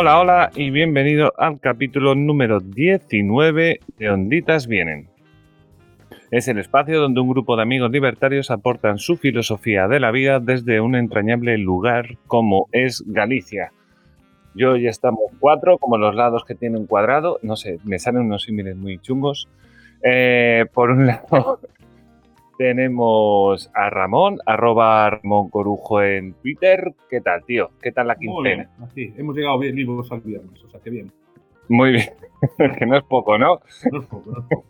Hola, hola y bienvenido al capítulo número 19 de Onditas Vienen. Es el espacio donde un grupo de amigos libertarios aportan su filosofía de la vida desde un entrañable lugar como es Galicia. Yo ya estamos cuatro, como los lados que tienen un cuadrado. No sé, me salen unos símiles muy chungos. Eh, por un lado, tenemos a Ramón, arroba Ramón Corujo en Twitter. ¿Qué tal, tío? ¿Qué tal la quincena? así, hemos llegado bien vivos al viernes, o sea que bien. Muy bien, que no es poco, ¿no? No es poco, no es poco.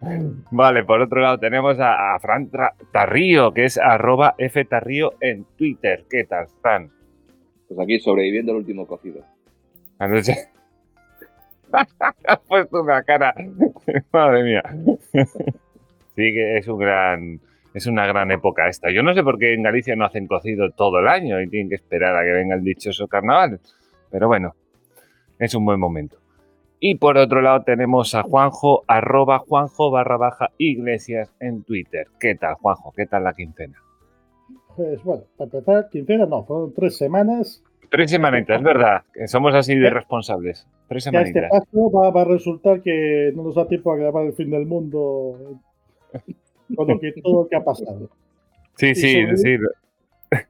Vale, por otro lado tenemos a, a Fran Tra- Tarrío, que es arroba ftarrío en Twitter. ¿Qué tal, Fran? Pues aquí sobreviviendo el último cocido. Anoche... Has puesto una cara. Madre mía. Sí que es un gran. Es una gran época esta. Yo no sé por qué en Galicia no hacen cocido todo el año y tienen que esperar a que venga el dichoso carnaval. Pero bueno, es un buen momento. Y por otro lado tenemos a Juanjo, arroba Juanjo barra baja iglesias en Twitter. ¿Qué tal, Juanjo? ¿Qué tal la quincena? Pues bueno, para empezar, quincena no, fueron tres semanas. Tres semanitas, es verdad. Que somos así de responsables. Tres este semanitas. paso va, va a resultar que no nos da tiempo a grabar el fin del mundo con lo que, todo lo que ha pasado. Sí, y sí, sobre- sí.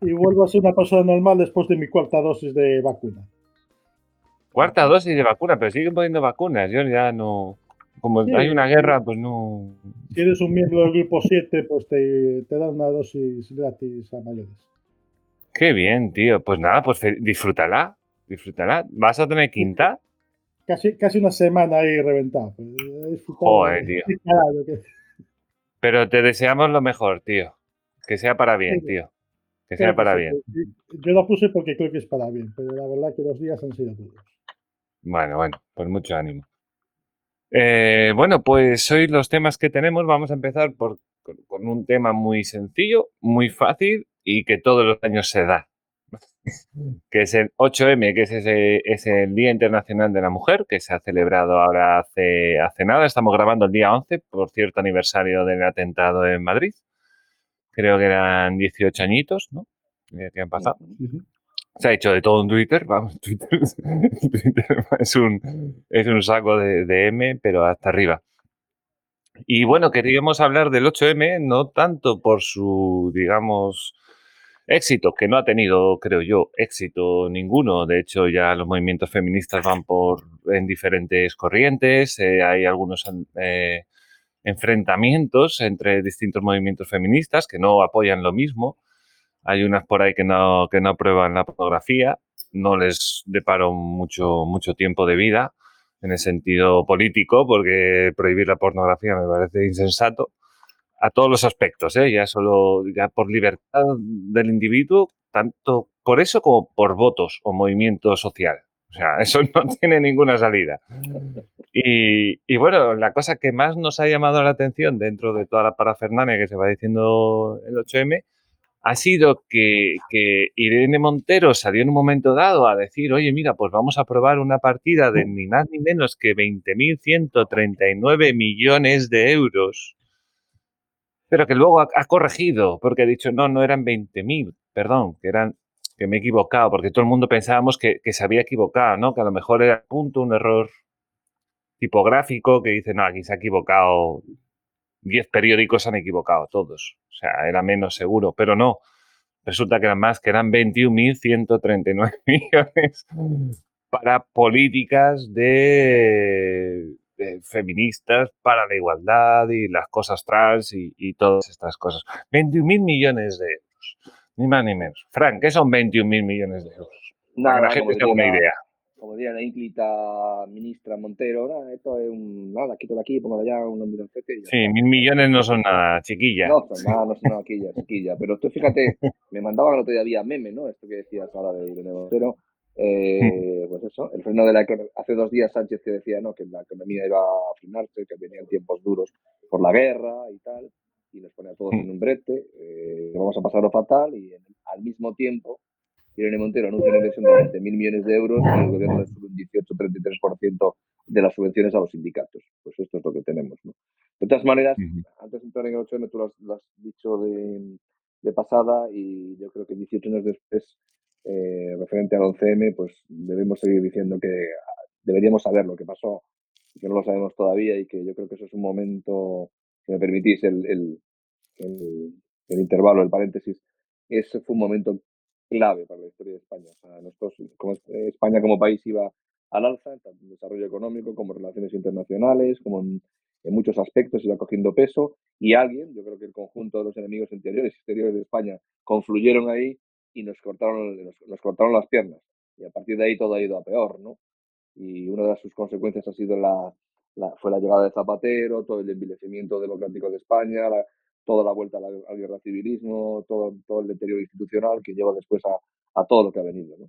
Y vuelvo a ser una persona normal después de mi cuarta dosis de vacuna. Cuarta dosis de vacuna, pero siguen poniendo vacunas. Yo ya no. Como Sí. hay una guerra, pues no. Si eres un miembro del grupo 7, pues te, te dan una dosis gratis a mayores. Qué bien, tío. Pues nada, pues disfrútala. Disfrútala. ¿Vas a tener quinta? Casi, casi una semana ahí reventado. Joder, de- tío. Pero te deseamos lo mejor, tío. Que sea para bien, tío. Que sea para bien. Yo lo puse porque creo que es para bien, pero la verdad que los días han sido duros. Bueno, bueno, pues mucho ánimo. Eh, bueno, pues hoy los temas que tenemos, vamos a empezar por, con un tema muy sencillo, muy fácil y que todos los años se da, que es el 8M, que es, ese, es el Día Internacional de la Mujer, que se ha celebrado ahora hace, hace nada. Estamos grabando el día 11, por cierto aniversario del atentado en Madrid. Creo que eran 18 añitos, ¿no? Que han pasado. Se ha hecho de todo en Twitter, vamos, Twitter, Twitter es, un, es un saco de, de M, pero hasta arriba. Y bueno, queríamos hablar del 8M, no tanto por su, digamos, éxito, que no ha tenido, creo yo, éxito ninguno. De hecho, ya los movimientos feministas van por en diferentes corrientes, eh, hay algunos eh, enfrentamientos entre distintos movimientos feministas que no apoyan lo mismo. Hay unas por ahí que no, que no aprueban la pornografía, no les deparo mucho, mucho tiempo de vida en el sentido político, porque prohibir la pornografía me parece insensato a todos los aspectos, ¿eh? ya solo ya por libertad del individuo, tanto por eso como por votos o movimiento social. O sea, eso no tiene ninguna salida. Y, bueno, la cosa que más nos ha llamado la atención dentro de toda la parafernalia que se va diciendo el 8M ha sido que, que, Irene Montero salió en un momento dado a decir, oye, mira, pues vamos a aprobar una partida de ni más ni menos que 20.139 millones de euros, pero que luego ha, ha, corregido, porque ha dicho, no, no eran 20.000, perdón, que eran que me he equivocado, porque todo el mundo pensábamos que, que, se había equivocado, ¿no? Que a lo mejor era punto, un error tipográfico, que dice, no, aquí se ha equivocado 10 periódicos han equivocado todos. O sea, era menos seguro, pero no. Resulta que eran más, que eran 21.139 millones para políticas de, de, feministas para la igualdad y las cosas trans y, y todas estas cosas. 21.000 millones de euros. Ni más ni menos. Frank, ¿qué son 21.000 millones de euros? Nada, para que la gente tenga una idea. Como diría la ínclita ministra Montero, nada, esto es un. Nada, quítalo aquí, póngalo allá, un milloncete. Sí, mil millones no son nada, chiquilla. No son nada, no son nada, chiquilla, chiquilla. Pero tú fíjate, me mandaban el otro día meme, ¿no? Esto que decías ahora de Irene Montero. Eh, pues eso, el freno de la economía. Hace dos días Sánchez que decía, ¿no? Que la economía iba a frenarse, que venían tiempos duros por la guerra y tal. Y nos pone a todos en un brete. Eh, vamos a pasarlo fatal y en, al mismo tiempo Irene Montero anuncia una inversión de 20.000 millones de euros y el gobierno sube un 18-33% de las subvenciones a los sindicatos. Pues esto es lo que tenemos. ¿no? De todas maneras, antes de entrar en el 8M, tú lo has, lo has dicho de, de, pasada y yo creo que 18 años después eh, referente al 11M, pues debemos seguir diciendo que deberíamos saber lo que pasó que no lo sabemos todavía y que yo creo que eso es un momento, si me permitís el, el, el, intervalo, el paréntesis, ese fue un momento clave para la historia de España. nosotros, como España como país iba al alza, tanto en desarrollo económico como en relaciones internacionales, como en, muchos aspectos iba cogiendo peso y alguien, yo creo que el conjunto de los enemigos interiores y exteriores de España confluyeron ahí y nos cortaron, nos, cortaron las piernas. Y a partir de ahí todo ha ido a peor, ¿no? Y una de sus consecuencias ha sido la, fue la llegada de Zapatero, todo el envilecimiento democrático de España, toda la vuelta al, al guerra civilismo, todo, todo el deterioro institucional que lleva después a, a todo lo que ha venido, ¿no?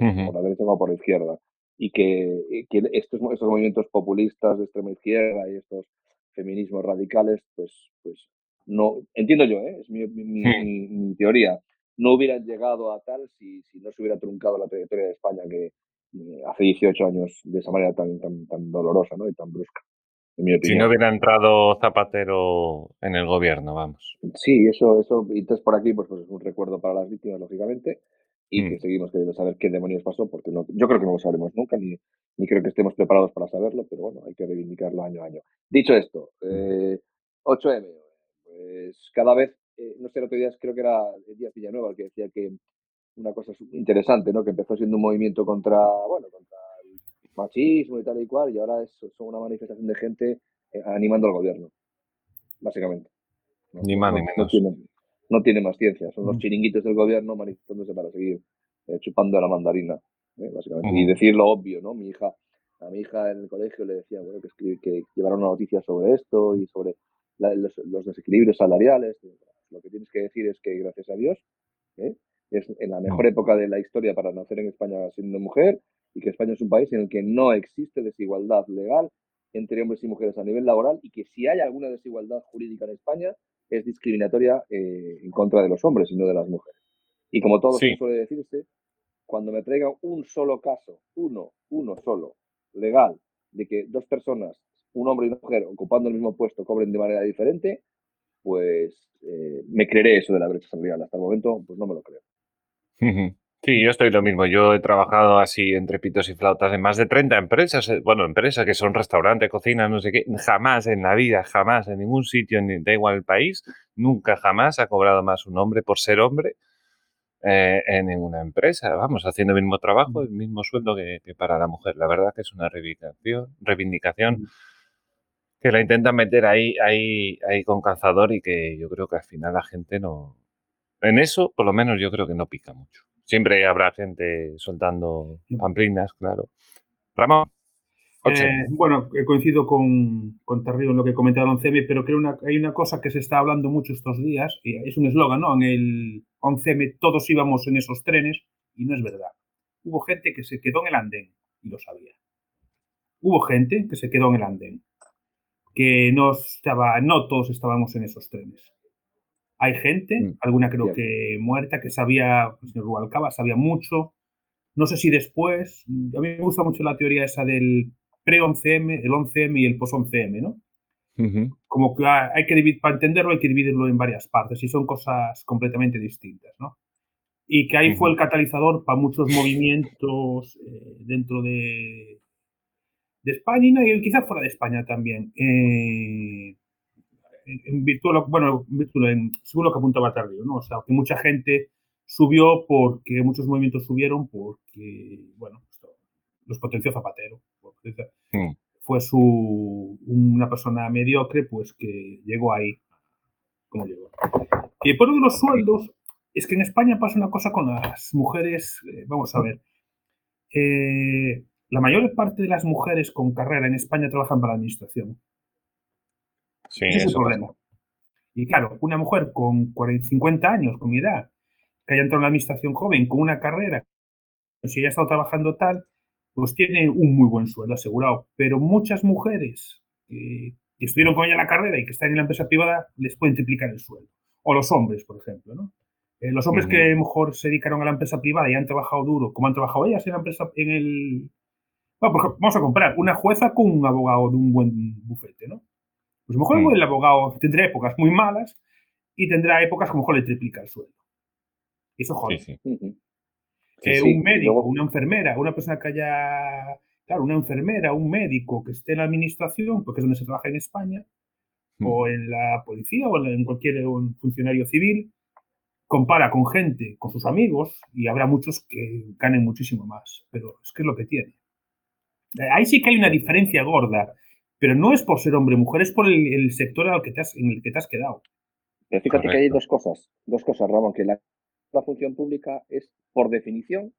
Eh, por la derecha o por la izquierda. Y que, que estos, estos movimientos populistas de extrema izquierda y estos feminismos radicales, pues, pues no, entiendo yo, ¿eh? es mi, mi, mi, teoría, no hubieran llegado a tal si, si, no se hubiera truncado la trayectoria de España que eh, hace 18 años de esa manera tan, tan, tan dolorosa ¿no? y tan brusca. Si no hubiera entrado Zapatero en el gobierno, vamos. Sí, eso, eso, y entonces por aquí pues, pues es un recuerdo para las víctimas, lógicamente, y mm. que seguimos queriendo saber qué demonios pasó, porque no, yo creo que no lo sabremos nunca, ni, ni creo que estemos preparados para saberlo, pero bueno, hay que reivindicarlo año a año. Dicho esto, eh, 8M, pues cada vez, eh, no sé, el otro día creo que era el día Villanueva el que decía que una cosa interesante, ¿no? Que empezó siendo un movimiento contra, bueno, contra machismo y tal y cual, y ahora es, son una manifestación de gente eh, animando al gobierno, básicamente. Ni más ni menos. No tiene, más ciencia, son los chiringuitos del gobierno manifestándose para seguir eh, chupando la mandarina, básicamente. Y decir lo obvio, ¿no? Mi hija, a mi hija en el colegio le decía, bueno, que, que llevaron una noticia sobre esto y sobre los, los, desequilibrios salariales. Lo que tienes que decir es que, gracias a Dios, es en la mm. mejor época de la historia para nacer en España siendo mujer, y que España es un país en el que no existe desigualdad legal entre hombres y mujeres a nivel laboral y que si hay alguna desigualdad jurídica en España es discriminatoria eh, en contra de los hombres y no de las mujeres. Y como todo suele decirse, cuando me traigan un solo caso, uno, uno solo, legal, de que dos personas, un hombre y una mujer, ocupando el mismo puesto, cobren de manera diferente, pues eh, me creeré eso de la brecha salarial. Hasta el momento, pues no me lo creo. Sí, yo estoy lo mismo. Yo he trabajado así entre pitos y flautas en más de 30 empresas, eh, bueno, empresas que son restaurante, cocina, no sé qué. Jamás en la vida, jamás en ningún sitio, ni da igual el país, nunca jamás ha cobrado más un hombre por ser hombre eh, en ninguna empresa. Vamos, haciendo el mismo trabajo, el mismo sueldo que, para la mujer. La verdad que es una reivindicación, reivindicación que la intentan meter ahí, ahí, ahí con calzador y que yo creo que al final la gente no... En eso, por lo menos, yo creo que no pica mucho. Siempre habrá gente soltando pamplinas, claro. Ramón. Eh, bueno, coincido con, con Terrido en lo que comentaron CM, pero creo que hay una cosa que se está hablando mucho estos días, y es un eslogan, ¿no? En el 11M todos íbamos en esos trenes, y no es verdad. Hubo gente que se quedó en el andén, y lo sabía. Hubo gente que se quedó en el andén, que no, estaba, no todos estábamos en esos trenes. Hay gente, mm, alguna creo que muerta, que sabía, el señor Rubalcaba sabía mucho. No sé si después, a mí me gusta mucho la teoría esa del pre-11M, el 11M y el post-11M, ¿no? Como que hay que dividir, para entenderlo hay que dividirlo en varias partes y son cosas completamente distintas, ¿no? Y que ahí fue el catalizador para muchos movimientos eh, dentro de, de España y quizás fuera de España también. Eh, en virtud, bueno, en según lo que apuntaba Tardío, ¿no? O sea, que mucha gente subió porque muchos movimientos subieron porque, bueno, los potenció Zapatero. Fue su, una persona mediocre, pues que llegó ahí, como llegó. Y por uno de los sueldos, es que en España pasa una cosa con las mujeres, eh, vamos a ver, eh, la mayor parte de las mujeres con carrera en España trabajan para la administración. Sí, Ese es el problema. Y claro, una mujer con 40, 50 años, con mi edad, que haya entrado en la administración joven, con una carrera, si ella ha estado trabajando tal, pues tiene un muy buen sueldo asegurado. Pero muchas mujeres que, estuvieron con ella en la carrera y que están en la empresa privada, les pueden triplicar el sueldo. O los hombres, por ejemplo, ¿no? Eh, los hombres que mejor se dedicaron a la empresa privada y han trabajado duro, como han trabajado ellas en la empresa, en el... Bueno, vamos a comprar una jueza con un abogado de un buen bufete, ¿no? Pues a lo mejor el abogado tendrá épocas muy malas y tendrá épocas que a lo mejor le triplica el sueldo. Eso jode. Sí, Eh, sí, un médico, luego- una enfermera, una persona que haya, claro, una enfermera, un médico que esté en la administración, porque es donde se trabaja en España, Mm. o en la policía, o en cualquier un funcionario civil, compara con gente, con sus amigos, y habrá muchos que ganen muchísimo más. Pero es que es lo que tiene. Ahí sí que hay una diferencia gorda, pero no es por ser hombre o mujer, es por el, el sector al que te has- en el que te has quedado. Pero fíjate que hay dos cosas, dos cosas, Ramón, que la, la función pública es, por definición,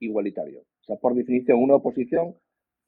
igualitario. O sea, por definición, una oposición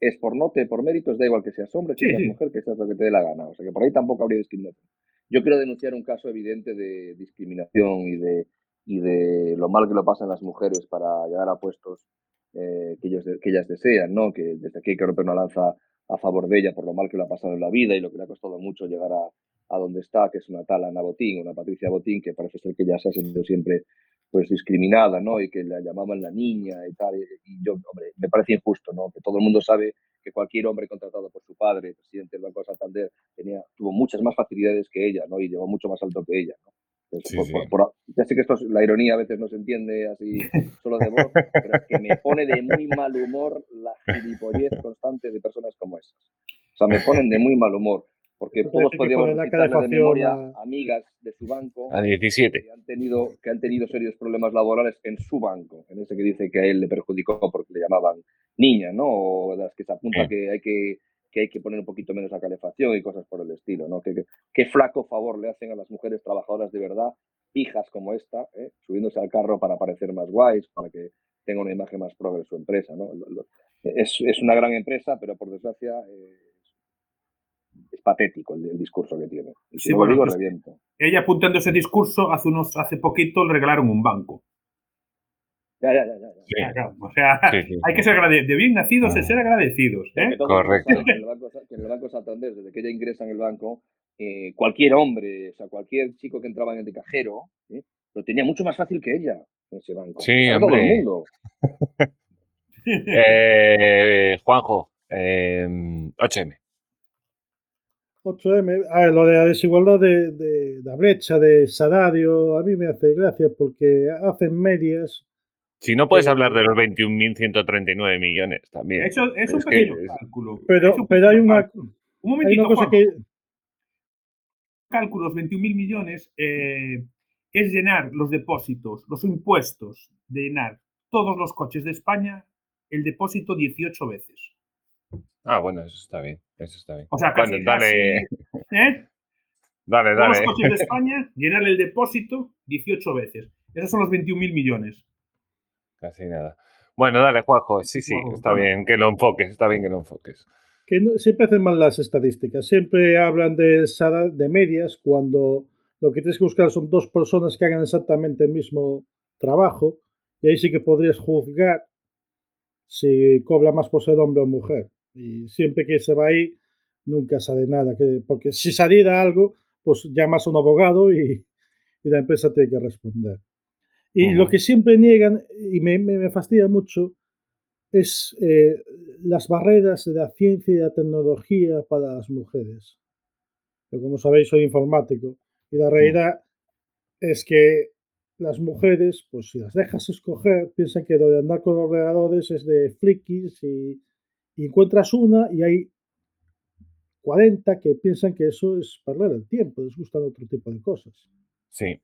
es por nota y por méritos, da igual que seas hombre, que Sí, seas sí. mujer, que seas lo que te dé la gana. O sea, que por ahí tampoco habría discriminación. Yo quiero denunciar un caso evidente de discriminación y de, y de lo mal que lo pasan las mujeres para llegar a puestos eh, que, ellos, que ellas desean, ¿no? Que desde aquí hay que romper una lanza a favor de ella por lo mal que lo ha pasado en la vida y lo que le ha costado mucho llegar a, a donde está, que es una tal Ana Botín, una Patricia Botín, que parece ser que ya se ha sentido siempre pues discriminada, ¿no? Y que la llamaban la niña y tal. Y yo, hombre, me parece injusto, ¿no? Que todo el mundo sabe que cualquier hombre contratado por su padre, presidente del Banco de Santander, tenía, tuvo muchas más facilidades que ella, ¿no? Y llegó mucho más alto que ella, ¿no? Sí, por- sí. por- por- ya sé que esto es, la ironía a veces no se entiende así solo de voz, pero es que me pone de muy mal humor la gilipollez constante de personas como esas. O sea, me ponen de muy mal humor, porque todos podríamos citarle de memoria a- amigas de su banco A 17. que han tenido que han tenido serios problemas laborales en su banco, en ese que dice que a él le perjudicó porque le llamaban niña, ¿no? O de las que se apunta Sí. que hay que que hay que poner un poquito menos la calefacción y cosas por el estilo, ¿no? Qué flaco favor le hacen a las mujeres trabajadoras de verdad, hijas como esta, ¿eh? subiéndose al carro para parecer más guays, para que tenga una imagen más progre su empresa, es, es una gran empresa, pero por desgracia eh, es patético el, el discurso que tiene. Y si Sí, no bueno, lo digo, pues- reviento. Ella apuntando ese discurso, hace unos hace poquito le regalaron un banco. Ya, ya, ya, ya. Sí, Claro, O sea, sí, sí. hay que ser agrade- de bien nacidos Ah. es ser agradecidos. ¿eh? Correcto. Que en, el banco, que en el Banco Santander, desde que ella ingresa en el banco, eh, cualquier hombre, o sea, cualquier chico que entraba en el de cajero, ¿eh? lo tenía mucho más fácil que ella en ese banco. Sí, Para todo el hombre. mundo. Eh, Juanjo, eh, 8M. 8M, a ver, lo de la desigualdad de, de la brecha de salario, a mí me hace gracia porque hacen medias. Si no puedes Eh, hablar de los 21.139 millones también. Eso es un que pequeño es- cálculo. Pero, Es un pero hay una, cálculo. Un hay momentito, una cosa que. cálculos, 21.000 millones, eh, es llenar los depósitos, los impuestos, de llenar todos los coches de España el depósito 18 veces. Ah, bueno, eso está bien. Eso está bien. O sea, casi, Bueno, dale, casi, ¿eh? dale, Todos los dale. coches de España, llenar el depósito 18 veces. Esos son los 21.000 millones. Casi nada. Bueno, dale, Juanjo. Sí, sí, está bien que lo enfoques. Está bien que lo enfoques. que no- siempre hacen mal las estadísticas. Siempre hablan de, de medias cuando lo que tienes que buscar son dos personas que hagan exactamente el mismo trabajo y ahí sí que podrías juzgar si cobra más por ser hombre o mujer. Y siempre que se va ahí, nunca sale nada. Que, porque si saliera algo, pues llamas a un abogado y, y la empresa tiene que responder. Y lo que siempre niegan, y me, me- me fastidia mucho, es eh, las barreras de la ciencia y la tecnología para las mujeres. Yo, como sabéis, soy informático y la realidad es que las mujeres, pues si las dejas escoger, piensan que lo de andar con ordenadores es de frikis y, y encuentras una y hay 40 que piensan que eso es perder el tiempo, les gustan otro tipo de cosas. Sí.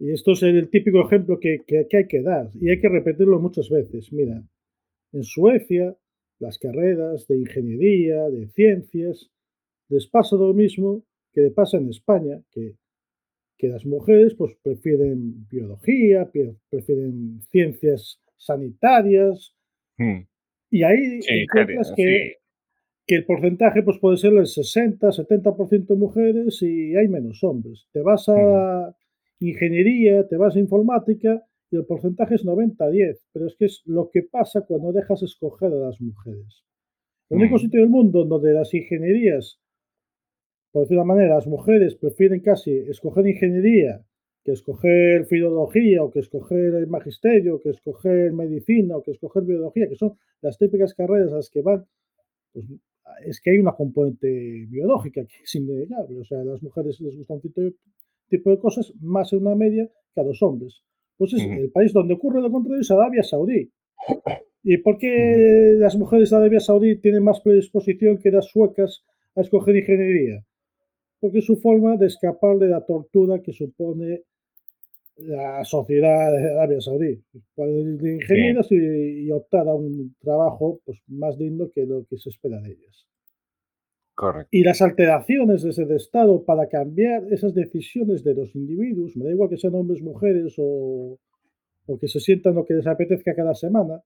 Y esto es el típico ejemplo que, que- que hay que dar y hay que repetirlo muchas veces. Mira, en Suecia, las carreras de ingeniería, de ciencias, les pasa lo mismo que le pasa en España, que, que las mujeres pues, prefieren biología, pre- prefieren ciencias sanitarias, Mm. y ahí Sí, encuentras que, sí. que el porcentaje pues, puede ser el 60, 70% mujeres y hay menos hombres. Te vas a ingeniería, te vas a informática y el porcentaje es 90-10, pero es que es lo que pasa cuando dejas escoger a las mujeres. El único Mm. sitio del mundo donde las ingenierías, por decir de una manera, las mujeres prefieren casi escoger ingeniería que escoger filología o que escoger el magisterio, o que escoger medicina o que escoger biología, que son las típicas carreras a las que van, pues es que hay una componente biológica que es innegable. O sea, a las mujeres les gusta un tipo tipo de cosas más en una media que a los hombres. Pues es Ujú. el país donde ocurre lo contrario es Arabia Saudí. ¿Y por qué las mujeres de Arabia Saudí tienen más predisposición que las suecas a escoger ingeniería? Porque es su forma de escapar de la tortura que supone la sociedad de Arabia Saudí. Pueden ir de ingenieras y, y optar a un trabajo pues, más digno que lo que se espera de ellas. Correcto. Y las alteraciones desde el Estado para cambiar esas decisiones de los individuos, me da igual que sean hombres, mujeres o, o que se sientan lo que les apetezca cada semana,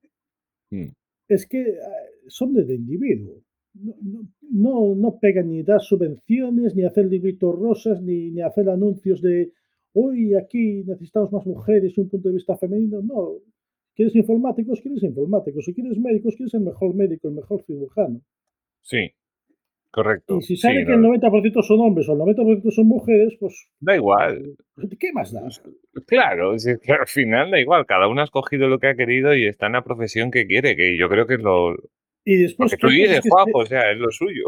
Mm. es que eh, son del individuo. No, no, no, pegan ni dar subvenciones, ni hacer libritos rosas, ni, ni hacer anuncios de hoy aquí necesitamos más mujeres y un punto de vista femenino. No. ¿Quieres informáticos? ¿Quieres informáticos? Si quieres médicos, quieres el mejor médico, el mejor cirujano. Sí, correcto. Y si sale Sí, que no, el 90% son hombres o el 90% son mujeres, pues da igual. ¿qué más da? Claro, es que al final da igual. Cada uno ha escogido lo que ha querido y está en la profesión que quiere, que yo creo que es lo, Y después, Porque tú ¿qué cosas dices, que Juanjo, se- o sea, es lo suyo.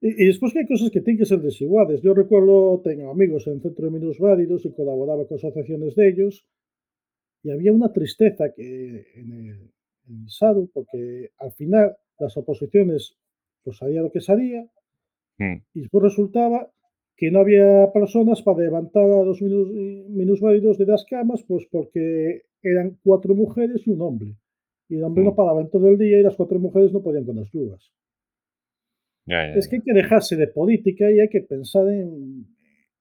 Y, y después que hay cosas que tienen que ser desiguales. Yo recuerdo, tengo amigos en el Centro de Minusválidos y colaboraba con asociaciones de ellos, y había una tristeza que en el, en el SADU, porque al final las oposiciones, pues salía lo que salía, Mm, y después resultaba que no había personas para levantar a los minus, minusválidos de las camas, pues porque eran cuatro mujeres y un hombre. Y el hombre no Mm. paraba en todo el día y las cuatro mujeres no podían con las grúas. ya, ya, Es que hay que dejarse de política y hay que pensar en,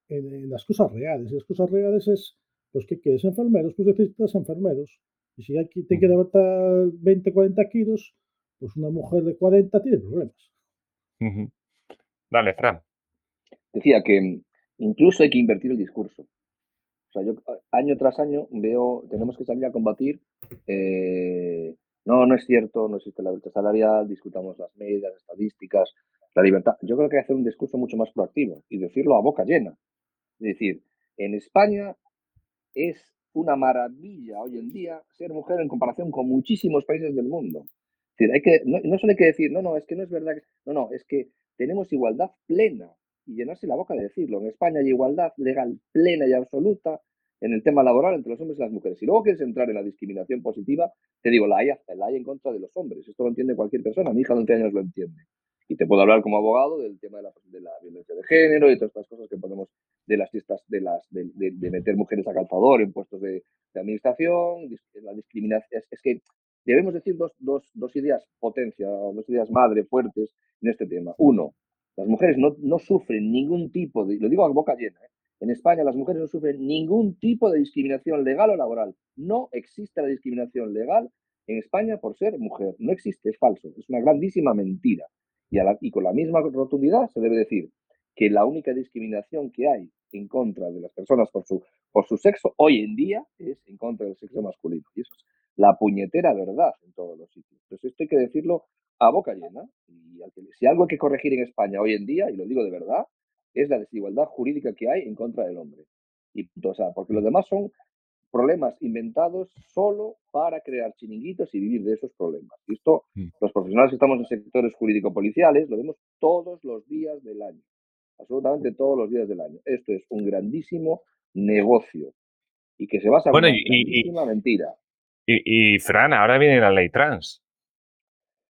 en- en las cosas reales. Y las cosas reales es, pues, ¿qué quieres? Enfermeros, pues necesitas enfermeros. Y si hay que, te que Ujú. levantar 20, 40 kilos, pues una mujer de 40 tiene problemas. Dale, Fran. Decía que mm, incluso hay que invertir el discurso. O sea, yo año tras año veo, tenemos que salir a combatir. eh, no, no es cierto, no existe la brecha salarial, discutamos las medias, estadísticas, la libertad. Yo creo que hay que hacer un discurso mucho más proactivo y decirlo a boca llena. Es decir, en España es una maravilla hoy en día ser mujer en comparación con muchísimos países del mundo. Hay que, no, solo hay que decir, no, no, es que no es verdad. que-". No, no, es que tenemos igualdad plena y llenarse la boca de decirlo. En España hay igualdad legal plena y absoluta en el tema laboral entre los hombres y las mujeres. Si luego quieres entrar en la discriminación positiva, te digo, la hay, la hay en contra de los hombres. Esto lo entiende cualquier persona. Mi hija de 11 años lo entiende. Y te puedo hablar como abogado del tema de la, violencia de género y todas estas cosas que podemos de las fiestas, de, las, de, meter mujeres a calzador en puestos de, administración, la discriminación. Es que debemos decir dos, dos, dos ideas potencia, dos ideas madre fuertes en este tema. Uno, las mujeres no, sufren ningún tipo de, lo digo a boca llena, ¿eh? en España las mujeres no sufren ningún tipo de discriminación legal o laboral. No existe la discriminación legal en España por ser mujer. No existe, es falso, es una grandísima mentira. Y, a y con la misma rotundidad se debe decir que la única discriminación que hay en contra de las personas por su, por su sexo hoy en día es en contra del sexo masculino. Y eso es la puñetera verdad en todos los sitios. Entonces esto hay que decirlo a boca llena. Y si algo hay que corregir en España hoy en día, y lo digo de verdad, es la desigualdad jurídica que hay en contra del hombre. Y. O sea, porque los demás son problemas inventados solo para crear chiringuitos y vivir de esos problemas. Y esto, los profesionales que estamos en sectores jurídico-policiales, lo vemos todos los días del año. Absolutamente todos los días del año. Esto es un grandísimo negocio y que se basa en Bueno, una y- y- mentira. Y, y, Fran, ahora viene la ley trans.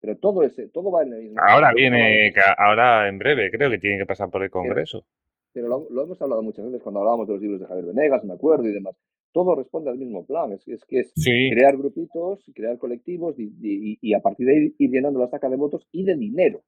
Pero todo ese, todo va en el mismo. Ahora viene, ahora en breve, creo que tiene que pasar por el Congreso. pero lo, lo hemos hablado muchas veces cuando hablábamos de los libros de Javier Venegas, me acuerdo y demás. Todo responde al mismo plan. Es, es que es Sí, crear grupitos, crear colectivos y, y- y a partir de ahí ir llenando la saca de votos y de dinero.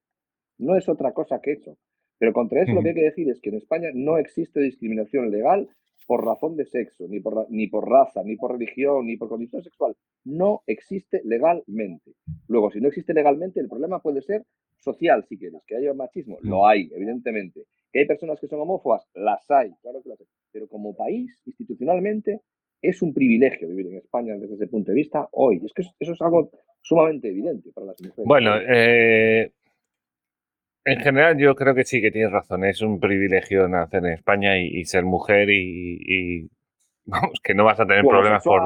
No es otra cosa que eso. Pero contra eso lo que hay que decir es que en España no existe discriminación legal por razón de sexo, ni por, ni por raza, ni por religión, ni por condición sexual. No existe legalmente. Luego, si no existe legalmente, el problema puede ser social, si quieres, que haya machismo. Lo hay, evidentemente. Que hay personas que son homófobas, las hay, claro que las hay. Pero como país, institucionalmente, es un privilegio vivir en España desde ese punto de vista hoy. Es que eso es algo sumamente evidente para las mujeres. Bueno, eh, en general yo creo que sí que tienes razón. Es un privilegio nacer en España y, y ser mujer y, y- Vamos, que no vas a tener problemas por,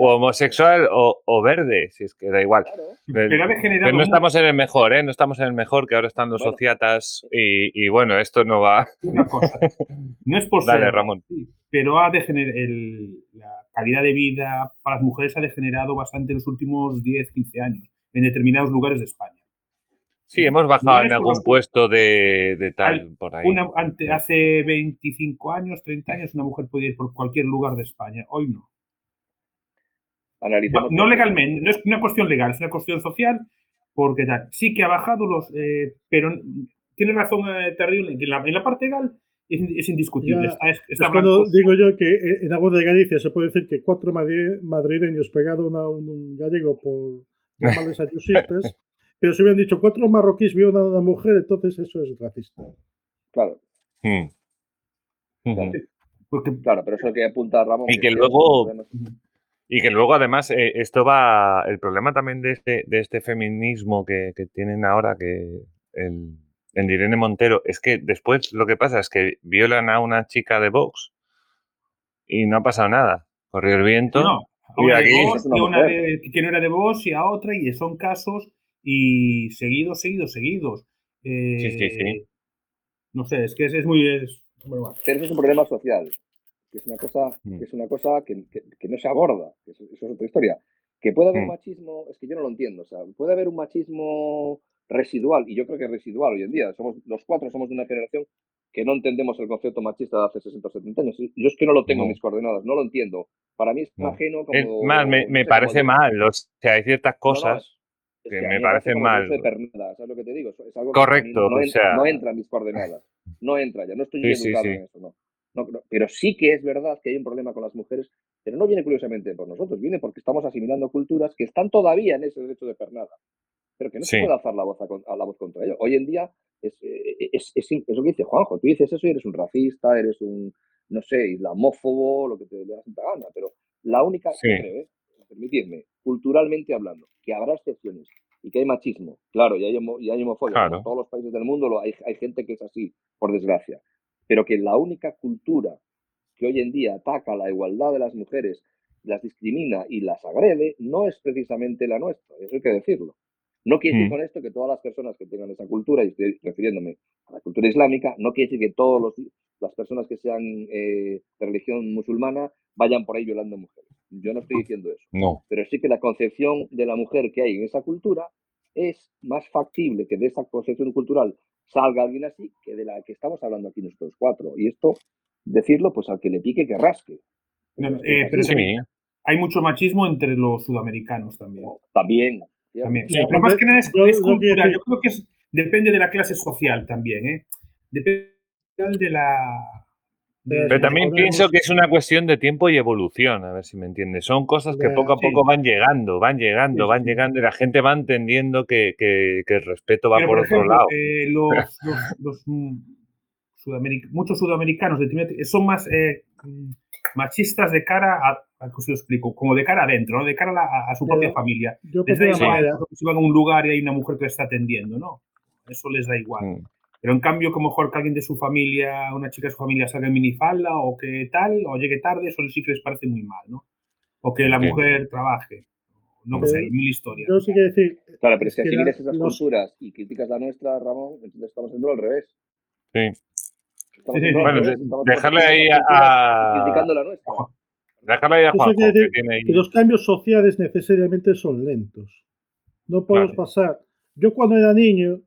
o homosexual o, o verde, si es que da igual. Claro. Pero ha degenerado Pero no estamos en el mejor, ¿eh? No estamos en el mejor, que ahora están los Bueno. sociatas y, y bueno, esto no va. una cosa. No es por Dale, ser, Ramón. pero ha el, la calidad de vida para las mujeres ha degenerado bastante en los últimos 10, 15 años en determinados lugares de España. Sí, hemos bajado en algún puesto de, de tal Al- por ahí. Una, ante, hace 25 años, 30 años, una mujer podía ir por cualquier lugar de España. Hoy no. No, legalmente, no es una cuestión legal, es una cuestión social, porque tal. Sí que ha bajado los. eh, pero tiene razón eh, Terrible, que en la, en la parte legal es, es indiscutible. Ya, está, es- cuando digo yo que en agua de Galicia se puede decir que cuatro madri- madrileños pegaron a un, un gallego por llamarles ayusistas, pero si hubieran dicho cuatro marroquíes vieron a una mujer, entonces eso es racista. Claro, Mm. Ujú. Porque claro, pero eso que apunta Ramón. Y que es luego- Y que luego, además, eh, esto va. El problema también de este, de este feminismo que, que tienen ahora, que el, el de Irene Montero, es que después lo que pasa es que violan a una chica de Vox y no ha pasado nada. Corrió el viento. No, a Y una aquí- Vox, una y de- que no era de vos y a otra, y son casos y seguidos, seguidos, seguidos. Eh, Sí, sí, sí. No sé, es que es, es muy. Es, bueno, bueno. Pero eso es un problema social. Que es una cosa, Mm. que, es una cosa que, que- que no se aborda. que Eso, eso es otra historia. Que puede haber Mm. machismo, es que yo no lo entiendo. O sea, puede haber un machismo residual, y yo creo que es residual hoy en día. Somos, los cuatro somos de una generación que no entendemos el concepto machista de hace 60 o 70 años. Yo es que no lo tengo en No. mis coordenadas, no lo entiendo. Para mí es No. ajeno como. Es más, me, no me parece mal. O sea, hay ciertas No, no, cosas. Es que a me el mal. pernada, ¿sabes lo que te digo? Es algo que Correcto, mí no, o entra, sea- no entra en mis coordenadas. No entra ya, no estoy Sí, educado sí. en eso, no. Pero sí que es verdad que hay un problema con las mujeres, pero no viene curiosamente por nosotros, viene porque estamos asimilando culturas que están todavía en ese derecho de pernada, pero que no Sí. se puede alzar la voz a, la voz contra ello. Hoy en día es, eh, es, es, es lo que dice Juanjo, tú dices eso y eres un racista, eres un, no sé, islamófobo, lo que te dé la santa gana, pero la única, Sí. creo, ¿eh? permitidme, culturalmente hablando, que habrá excepciones y que hay machismo, claro, y hay, homo- y hay homofobia, Claro. en todos los países del mundo lo, hay, hay gente que es así, por desgracia, pero que la única cultura que hoy en día ataca la igualdad de las mujeres, las discrimina y las agrede, no es precisamente la nuestra, eso hay que decirlo. No quiere decir Mm. con esto que todas las personas que tengan esa cultura, y estoy refiriéndome a la cultura islámica, no quiere decir que todas las personas que sean eh, de religión musulmana vayan por ahí violando mujeres. Yo no estoy diciendo eso No. pero sí que la concepción de la mujer que hay en esa cultura es más factible que de esa concepción cultural salga alguien así que de la que estamos hablando aquí nosotros cuatro. Y esto, decirlo, pues al que le pique que rasque. No, eh, así. pero Sí. también hay mucho machismo entre los sudamericanos también. También. ¿cierto? también. Sí, Lo pero más que nada es, es yo cultural. Yo creo que es- depende de la clase social también, ¿eh? Depende de la. De- Pero también pienso que es una cuestión de tiempo y evolución, a ver si me entiendes. Son cosas que poco a sí. poco van llegando, van llegando, Sí, van sí. llegando y la gente va entendiendo que, que- que el respeto va Pero, por, por otro lado. eh, los, los- los, mm, sudameric- muchos sudamericanos de- son más eh, mm, machistas de cara a, a- ¿cómo se lo explico? Como de cara adentro, ¿no? De cara a, la- a su Pero propia familia. Yo Les da igual ejemplo, si van a un lugar y hay una mujer que les está atendiendo, ¿no? Eso les da igual. Mm. Pero en cambio, como mejor que alguien de su familia, una chica de su familia salga en minifalda o que tal, o llegue tarde, eso sí que les parece muy mal, ¿no? O que la mujer trabaje. No sé, hay mil historias. yo sí que decir, Claro, pero es que si que la- vienes esas los- culturas y criticas la nuestra, Ramón, entonces estamos haciendo al revés. Sí. Estamos Sí, sí, haciendo al Bueno, revés, de- estamos dejarle ahí a- criticando la nuestra. Déjame ahí a Juanjo, que decir tiene ahí- que los cambios sociales necesariamente son lentos. No podemos pasar. Yo cuando era niño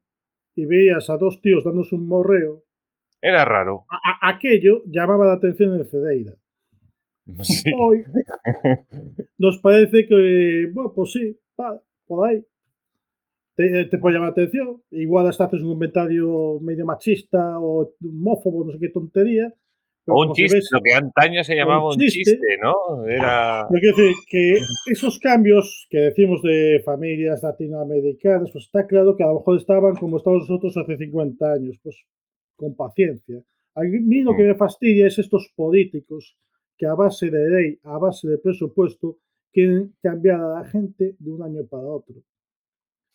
y veías a dos tíos dándose un morreo, Era raro. a- a- aquello llamaba la atención en Cedeira. Sí. Hoy nos parece que, bueno, pues sí, va, por ahí. Te, te puede llamar la atención. Igual hasta haces un comentario medio machista o homófobo, no sé qué tontería. O un chiste, ves- lo que antaño se llamaba un chiste. chiste, ¿no? Era. Pero quiero decir que esos cambios que decimos de familias latinoamericanas, pues está claro que a lo mejor estaban como estamos nosotros hace 50 años, pues con paciencia. A mí lo que Mm. me fastidia es estos políticos que a base de ley, a base de presupuesto, quieren cambiar a la gente de un año para otro.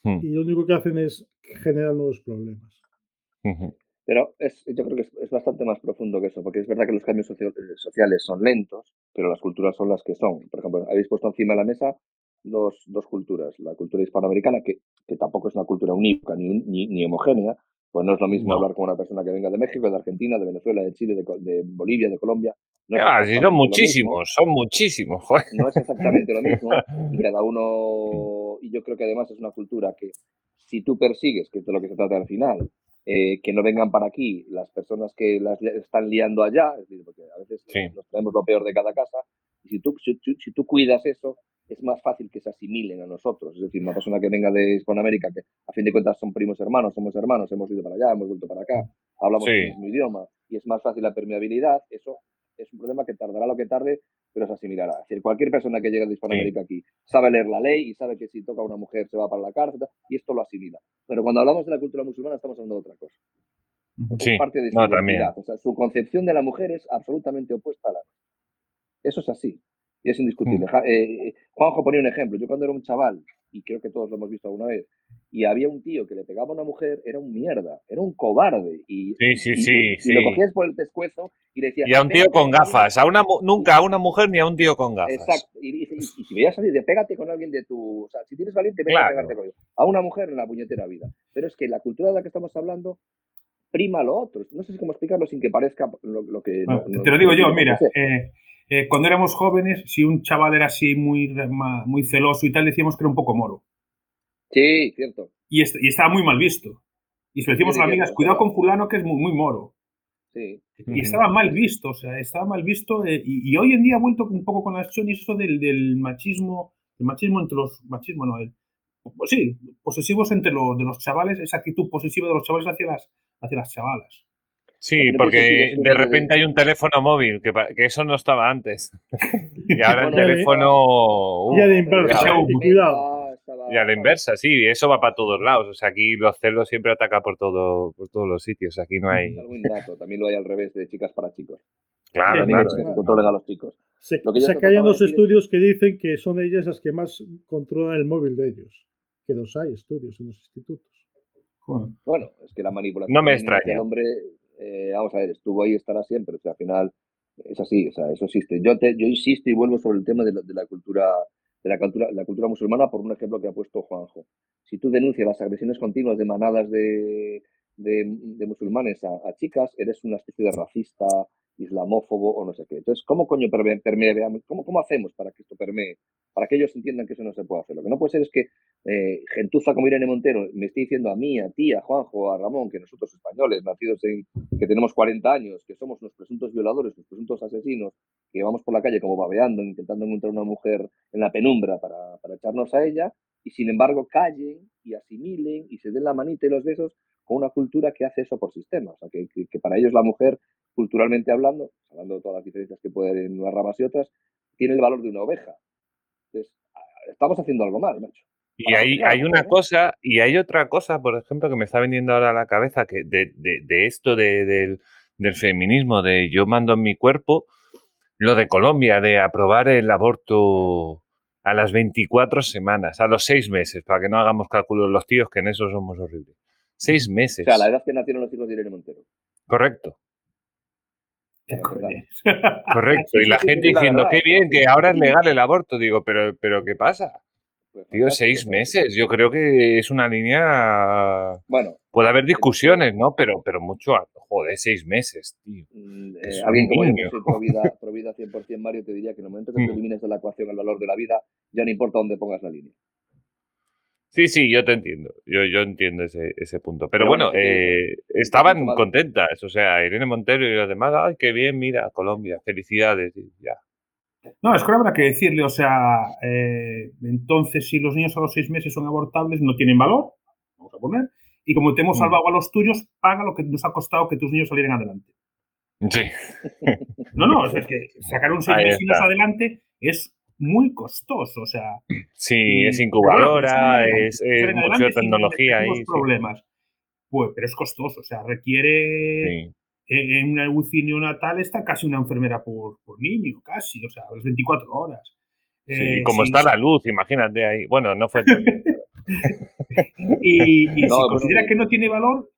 Mm. Y lo único que hacen es generar nuevos problemas. Ujú. Pero es, yo creo que es, es, bastante más profundo que eso, porque es verdad que los cambios socio sociales son lentos, pero las culturas son las que son. Por ejemplo, habéis puesto encima de la mesa dos, dos culturas. La cultura hispanoamericana, que, que tampoco es una cultura unívoca ni, ni, ni homogénea, pues no es lo mismo no. hablar con una persona que venga de México, de Argentina, de Venezuela, de Chile, de, de Bolivia, de Colombia. No ah, sí, son muchísimos, son muchísimos. Joder. No es exactamente lo mismo. Y cada uno, y yo creo que además es una cultura que si tú persigues, que es de lo que se trata al final, eh, que no vengan para aquí las personas que las están liando allá, es decir, porque a veces sí. nos traemos lo peor de cada casa, y si tú, si, si tú cuidas eso, es más fácil que se asimilen a nosotros. Es decir, una persona que venga de Hispanoamérica, que a fin de cuentas son primos hermanos, somos hermanos, hemos ido para allá, hemos vuelto para acá, hablamos sí. el mismo idioma y es más fácil la permeabilidad, eso es un problema que tardará lo que tarde, pero se asimilará. Es decir, cualquier persona que llegue de Hispanoamérica sí. aquí sabe leer la ley y sabe que si toca a una mujer se va para la cárcel y esto lo asimila. Pero cuando hablamos de la cultura musulmana estamos hablando de otra cosa. Sí, es parte de no, también. O sea, su concepción de la mujer es absolutamente opuesta a la Eso es así. Y es indiscutible. Mm. Eh, Juanjo ponía un ejemplo. Yo cuando era un chaval, y creo que todos lo hemos visto alguna vez, y había un tío que le pegaba a una mujer, era un mierda, era un cobarde. Y, sí, sí, y, sí. Y, sí. lo cogías por el pescuezo y le decías... Y a un tío con gafas. A una, nunca a una mujer ni a un tío con gafas. Exacto. Y, si veías salir de pégate con alguien de tu... O sea, si tienes valiente, claro. a pegarte con él. A una mujer en la puñetera vida. Pero es que la cultura de la que estamos hablando prima lo otro. No sé cómo explicarlo sin que parezca lo, lo que... Bueno, no, te lo digo yo, mira. Eh, eh, cuando éramos jóvenes, si un chaval era así muy, muy celoso y tal, decíamos que era un poco moro. Sí, cierto. Y, est y estaba muy mal visto. Y se lo decíamos sí, a las amigas, cuidado con fulano que es muy, muy moro. Sí. Y estaba mal visto, o sea, estaba mal visto. Eh, y, y, hoy en día ha vuelto un poco con las chonis eso del, del machismo, el machismo entre los, machismo no, el, pues sí, posesivos entre los, de los chavales, esa actitud posesiva de los chavales hacia las, hacia las chavalas. Sí, porque de repente hay un teléfono móvil, que, que eso no estaba antes. y ahora el teléfono... Uh, ya de inversa, cuidado. Ya de inversa, sí, eso va para todos lados. O sea, aquí los celos siempre atacan por, todo, por todos los sitios. Aquí no hay. También lo hay al revés, de chicas para chicos. Claro, sí, claro. Que se controlen a los chicos. Se, lo que se hay dos estudios es... que dicen que son ellas las que más controlan el móvil de ellos. Que los hay estudios en los institutos. Bueno, bueno es que la manipulación. No me extraña. hombre, eh, vamos a ver, estuvo ahí estará siempre. O al final es así, o sea, eso existe. Yo, te, yo insisto y vuelvo sobre el tema de la, de la cultura de la cultura, la cultura musulmana por un ejemplo que ha puesto Juanjo. Si tú denuncias las agresiones continuas de manadas de, de, musulmanes a, chicas, eres una especie de racista, islamófobo o no sé qué. Entonces, ¿cómo coño permea, cómo hacemos para que esto permee? Para que ellos entiendan que eso no se puede hacer. Lo que no puede ser es que eh, gentuza como Irene Montero me esté diciendo a mí, a ti, a Juanjo, a Ramón, que nosotros españoles, nacidos en, que tenemos 40 años, que somos los presuntos violadores, los presuntos asesinos, que vamos por la calle como babeando, intentando encontrar una mujer en la penumbra para, para echarnos a ella, y sin embargo callen y asimilen y se den la manita y los besos con una cultura que hace eso por sistema. O sea, que, que, que para ellos la mujer, culturalmente hablando, hablando de todas las diferencias que puede haber en unas ramas y otras, tiene el valor de una oveja. Entonces, estamos haciendo algo mal, macho. Y hay, hay una cosa, y hay otra cosa, por ejemplo, que me está viniendo ahora a la cabeza, que de, de, de esto de, del, del feminismo, de yo mando en mi cuerpo, lo de Colombia, de aprobar el aborto a las 24 semanas, a los 6 meses, para que no hagamos cálculos los tíos, que en eso somos horribles. 6 meses. O sea, la edad que nacieron los hijos de Irene Montero. Correcto. Correcto. Y la gente diciendo, qué bien, que ahora es legal el aborto. Digo, pero, pero ¿qué pasa? Tío, seis meses. Yo creo que es una línea. Bueno. Puede haber discusiones, ¿no? Pero, pero mucho. Joder, seis meses, tío. Eh, alguien como yo, que soy pro vida, pro vida 100%, Mario, te diría que en el momento que te elimines de la ecuación el valor de la vida, ya no importa dónde pongas la línea. Sí, sí, yo te entiendo. Yo, yo entiendo ese, ese punto. Pero, Pero bueno, bueno eh, estaban contentas. O sea, Irene Montero y los demás, ay, qué bien, mira, Colombia, felicidades. Y ya. No, es que habrá que decirle, o sea, eh, entonces si los niños a los seis meses son abortables, no tienen valor, vamos a poner, y como te hemos Mm. salvado a los tuyos, paga lo que nos ha costado que tus niños salieran adelante. Sí. No, no, es que sacar un seis meses adelante es muy costoso, o sea, Sí, es incubadora, es, es de sin tecnología ahí. sí. problemas. Pues, pero es costoso, o sea, requiere Sí. en una UCI neonatal está casi una enfermera por, por niño, casi, o sea, a las 24 horas. Sí, Eh, como está la luz, imagínate ahí. Bueno, no fue. Y, y No, si considera que no tiene valor,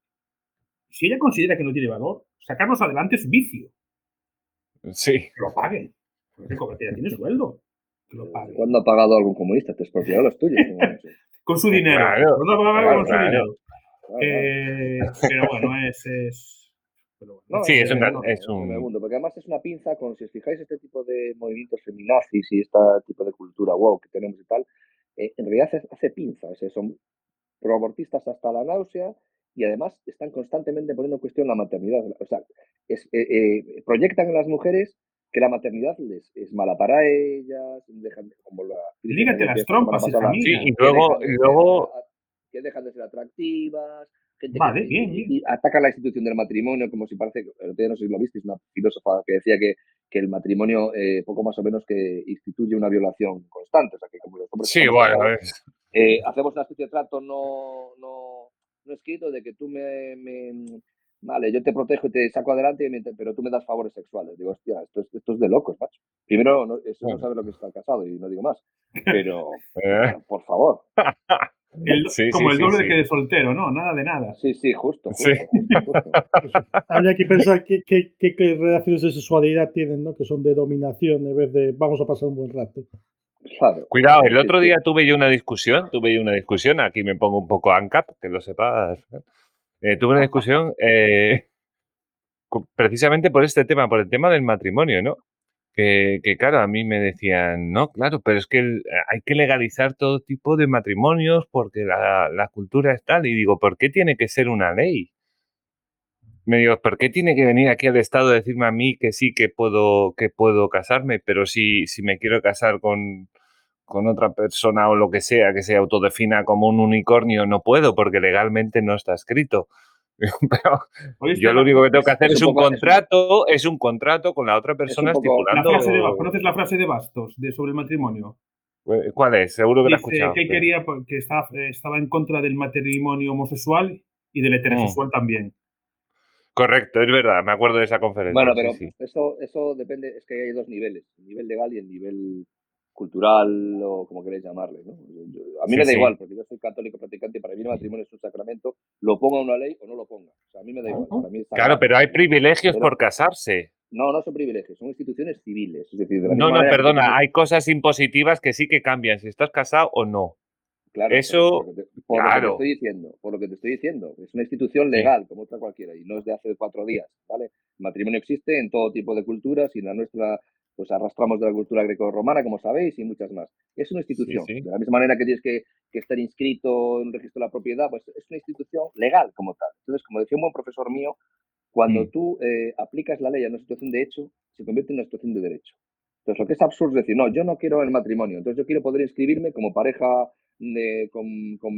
si ella considera que no tiene valor, sacarnos adelante es vicio. Sí. Que lo pague. Porque tiene sueldo. Lo pague. ¿Cuándo ha pagado algún comunista? Te expropiado los tuyos. Con su dinero. Claro, ¿Cuándo va a pagar claro, con su claro. dinero? Eh, pero bueno, es. es pero bueno. No, Sí, es una- no, es un- me abundo, porque además es una pinza con, si os fijáis, este tipo de movimientos feminazis y este tipo de cultura wow que tenemos y tal, eh, en realidad hace, hace pinza, o sea, son proabortistas hasta la náusea y además están constantemente poniendo en cuestión la maternidad. O sea, es- eh, eh, proyectan en las mujeres que la maternidad les, es mala para ellas, dejan de- como la... Lígate las la trompas. Sí, y que luego, dejan de y ser luego que dejan de ser atractivas, gente Vale, que bien, y- bien. y atacan la institución del matrimonio como si parece, que- no sé si lo visteis, una filósofa que decía que, que el matrimonio eh, poco más o menos que instituye una violación constante, o sea que como los hombres Sí, bueno, es- eh, hacemos una especie de trato no, no, no escrito de que tú me, me- Vale, yo te protejo y te saco adelante, pero tú me das favores sexuales. Digo, hostia, esto es, esto es de locos, macho. Primero, no, eso no sabe lo que es estar casado y no digo más. Pero, eh, por favor. El- Sí, como sí, el doble sí. de que de soltero, ¿no? Nada de nada. Sí, sí, justo. justo, Sí. justo, justo. Habría que pensar qué, qué- qué- relaciones de sexualidad tienen, ¿no? Que son de dominación en vez de vamos a pasar un buen rato. Claro. Cuidado, el otro día tuve yo una discusión, tuve yo una discusión, aquí me pongo un poco ANCAP, que lo sepas. Eh, tuve una discusión eh, precisamente por este tema, por el tema del matrimonio, ¿no? Que, que, claro, a mí me decían, no, claro, pero es que el- hay que legalizar todo tipo de matrimonios porque la, la cultura es tal. Y digo, ¿por qué tiene que ser una ley? Me digo, ¿por qué tiene que venir aquí al Estado a decirme a mí que sí que puedo, que puedo casarme? Pero si, si me quiero casar con, con otra persona o lo que sea que se autodefina como un unicornio, no puedo porque legalmente no está escrito. Pero yo lo único que tengo que hacer es es un es contrato, es un contrato con la otra persona La estipulando. frase de, ¿Conoces la frase de Bastos de, sobre el matrimonio? ¿Cuál es? Seguro que la he escuchado. que pero- quería, que estaba, eh, estaba en contra del matrimonio homosexual y del heterosexual Mm. también. Correcto, es verdad, me acuerdo de esa conferencia. Bueno, sí, pero sí. Eso, eso depende, es que hay dos niveles, el nivel legal y el nivel cultural o como queréis llamarle. ¿no? A mí Sí, me da sí. igual, porque yo soy católico practicante y para mí el matrimonio es un sacramento, lo ponga una ley o no lo ponga. O sea, a mí me da igual. para mí es Claro, pero hay privilegios Pero- por casarse. No, no son privilegios, son instituciones civiles. Es decir, de la No, no, manera perdona, hay cosas impositivas que sí que cambian si estás casado o no. Claro, Eso- por lo que te, por lo que claro. te estoy diciendo, por lo que te estoy diciendo, es una institución legal como otra cualquiera y no es de hace cuatro días, ¿vale? El matrimonio existe en todo tipo de culturas y la nuestra pues arrastramos de la cultura greco-romana, como sabéis, y muchas más. Es una institución. sí. De la misma manera que tienes que, que estar inscrito en un registro de la propiedad, pues es una institución legal como tal. Entonces, como decía un buen profesor mío, cuando Mm. tú eh, aplicas la ley a una situación de hecho, se convierte en una situación de derecho. Entonces, lo que es absurdo es decir, no, yo no quiero el matrimonio, entonces yo quiero poder inscribirme como pareja de- con, con,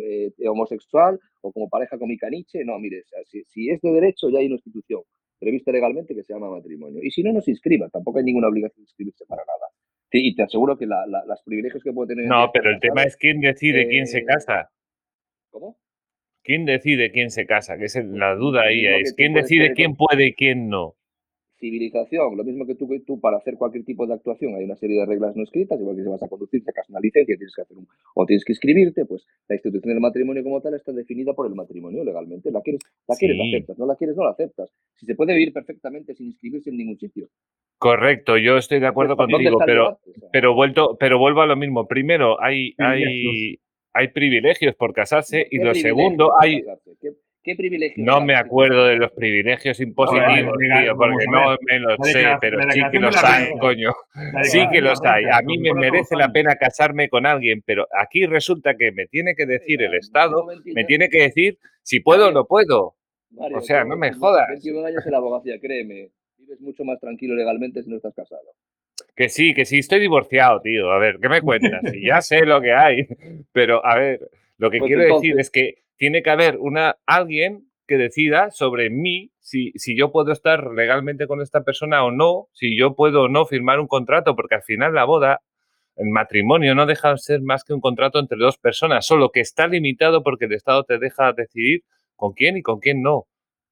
eh, homosexual o como pareja con mi caniche. No, mire, o sea, si, si es de derecho, ya hay una institución prevista legalmente que se llama matrimonio. Y si no, no se inscriba, tampoco hay ninguna obligación de inscribirse para nada. Sí, y te aseguro que la, la- los privilegios que puede tener. No, pero el tema es quién decide quién se eh, casa. ¿Cómo? ¿Quién decide quién se casa? Que es el- la duda ahí. Es quién decide quién puede y quién no. Civilización, lo mismo que tú, que tú para hacer cualquier tipo de actuación hay una serie de reglas no escritas, igual que si vas a conducir, sacas una licencia, tienes que hacer un, o tienes que inscribirte, pues la institución del matrimonio como tal está definida por el matrimonio legalmente. La quieres, la quieres, la aceptas, no la quieres, no la aceptas. Si se puede vivir perfectamente sin inscribirse en ningún sitio. Correcto, yo estoy de acuerdo Pues, ¿dónde contigo, pero, pero vuelto, pero vuelvo a lo mismo. Primero, hay, hay, Privilegios. hay privilegios por casarse y ¿qué lo segundo, hay, casarse? ¿Qué, privilegios no me acuerdo de los privilegios impositivos, tío, porque no me los La sé, pero sí que los hay, coño. Sí que los hay. A mí me merece la pena casarme con alguien, pero aquí resulta que me tiene que decir el Estado, me tiene que decir si puedo o no puedo. O sea, no me jodas. 21 años en la abogacía, créeme. Vives mucho más tranquilo legalmente si no estás casado. Que sí, que sí, estoy divorciado, tío. A ver, ¿qué me cuentas? Ya sé lo que hay, pero a ver, lo que Pues quiero decir es que tiene que haber una alguien que decida sobre mí si, si yo puedo estar legalmente con esta persona o no, si yo puedo o no firmar un contrato, porque al final la boda, el matrimonio no deja de ser más que un contrato entre dos personas, solo que está limitado porque el Estado te deja decidir con quién y con quién no.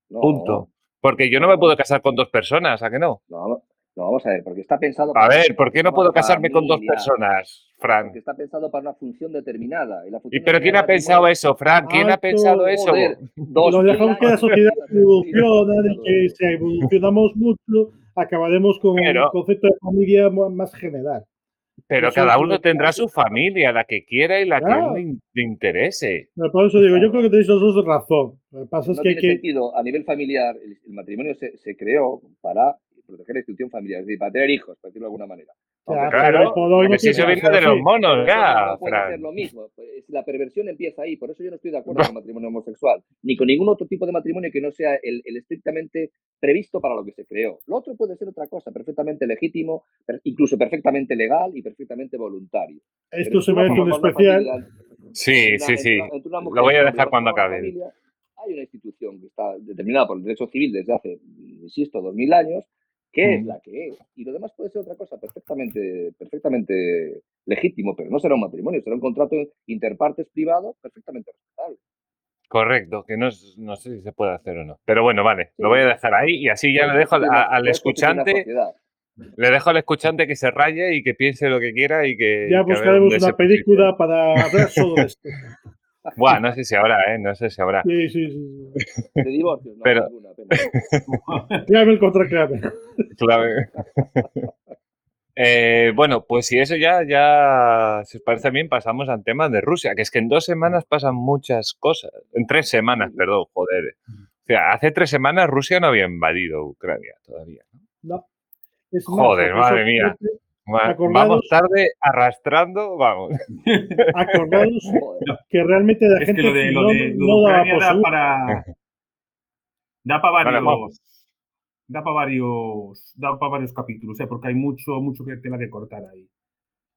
No, Punto. Porque yo no me puedo casar con dos personas, ¿a que no? No, no, vamos a ver, porque está pensado... A ver, ¿por qué no puedo casarme con dos personas, Fran? Porque está pensado para una función determinada. Y, la ¿Y función pero quién ha pensado eso, Fran? ¿Quién ha pensado eso? Dos Lo mil dejamos que la sociedad evoluciona, de que si evolucionamos mucho, acabaremos con Pero- un concepto de familia más general. Pero Eso cada es uno tendrá su familia, la que quiera y la que Claro. le, in- le interese. Por eso digo, yo creo que tenéis los dos razón. Lo que pasa es no que hay tiene que. sentido. A nivel familiar, el, el matrimonio se, se creó para proteger la institución familiar, es decir, para tener hijos, por decirlo de alguna manera. Claro, Porque si eso viene de los monos, ya, no puede ser lo mismo. Pues, la perversión empieza ahí. Por eso yo no estoy de acuerdo con el matrimonio homosexual, ni con ningún otro tipo de matrimonio que no sea el, el estrictamente previsto para lo que se creó. Lo otro puede ser otra cosa, perfectamente legítimo, per- incluso perfectamente legal y perfectamente voluntario. Esto Pero se merece un especial. familia, Sí, una- sí, sí. una- Lo voy a dejar cuando acabe. familia, Hay una institución que está determinada por el derecho civil desde hace, insisto, dos mil años, que es Mm. la que es. Y lo demás puede ser otra cosa perfectamente, perfectamente legítimo, pero no será un matrimonio, será un contrato interpartes privado perfectamente respetable. Correcto, que no, es- no sé si se puede hacer o no. Pero bueno, vale, lo voy a dejar ahí y así ya le dejo al, una- escuchante, le dejo al escuchante que se raye y que piense lo que quiera y que, Ya buscaremos una película para hablar solo de esto. Buah, no sé si habrá, ¿eh? No sé si habrá. Sí, sí, sí. De divorcios, no, Pero- ninguna, apenas. Clave el contra clave. Clave. Eh, bueno, pues si eso ya, ya, si os parece bien, pasamos al tema de Rusia, que es que en dos semanas pasan muchas cosas. En tres semanas, perdón, joder. O sea, hace tres semanas Rusia no había invadido Ucrania todavía. ¿no? No. Es Joder, madre mía. Acordados- Vamos tarde, arrastrando, vamos. Acordados que realmente la Es gente que lo de, lo no, de, lo de no daba por da para. Da para varios. da para varios. Da para varios capítulos, ¿eh? porque hay mucho, mucho que tela que cortar ahí.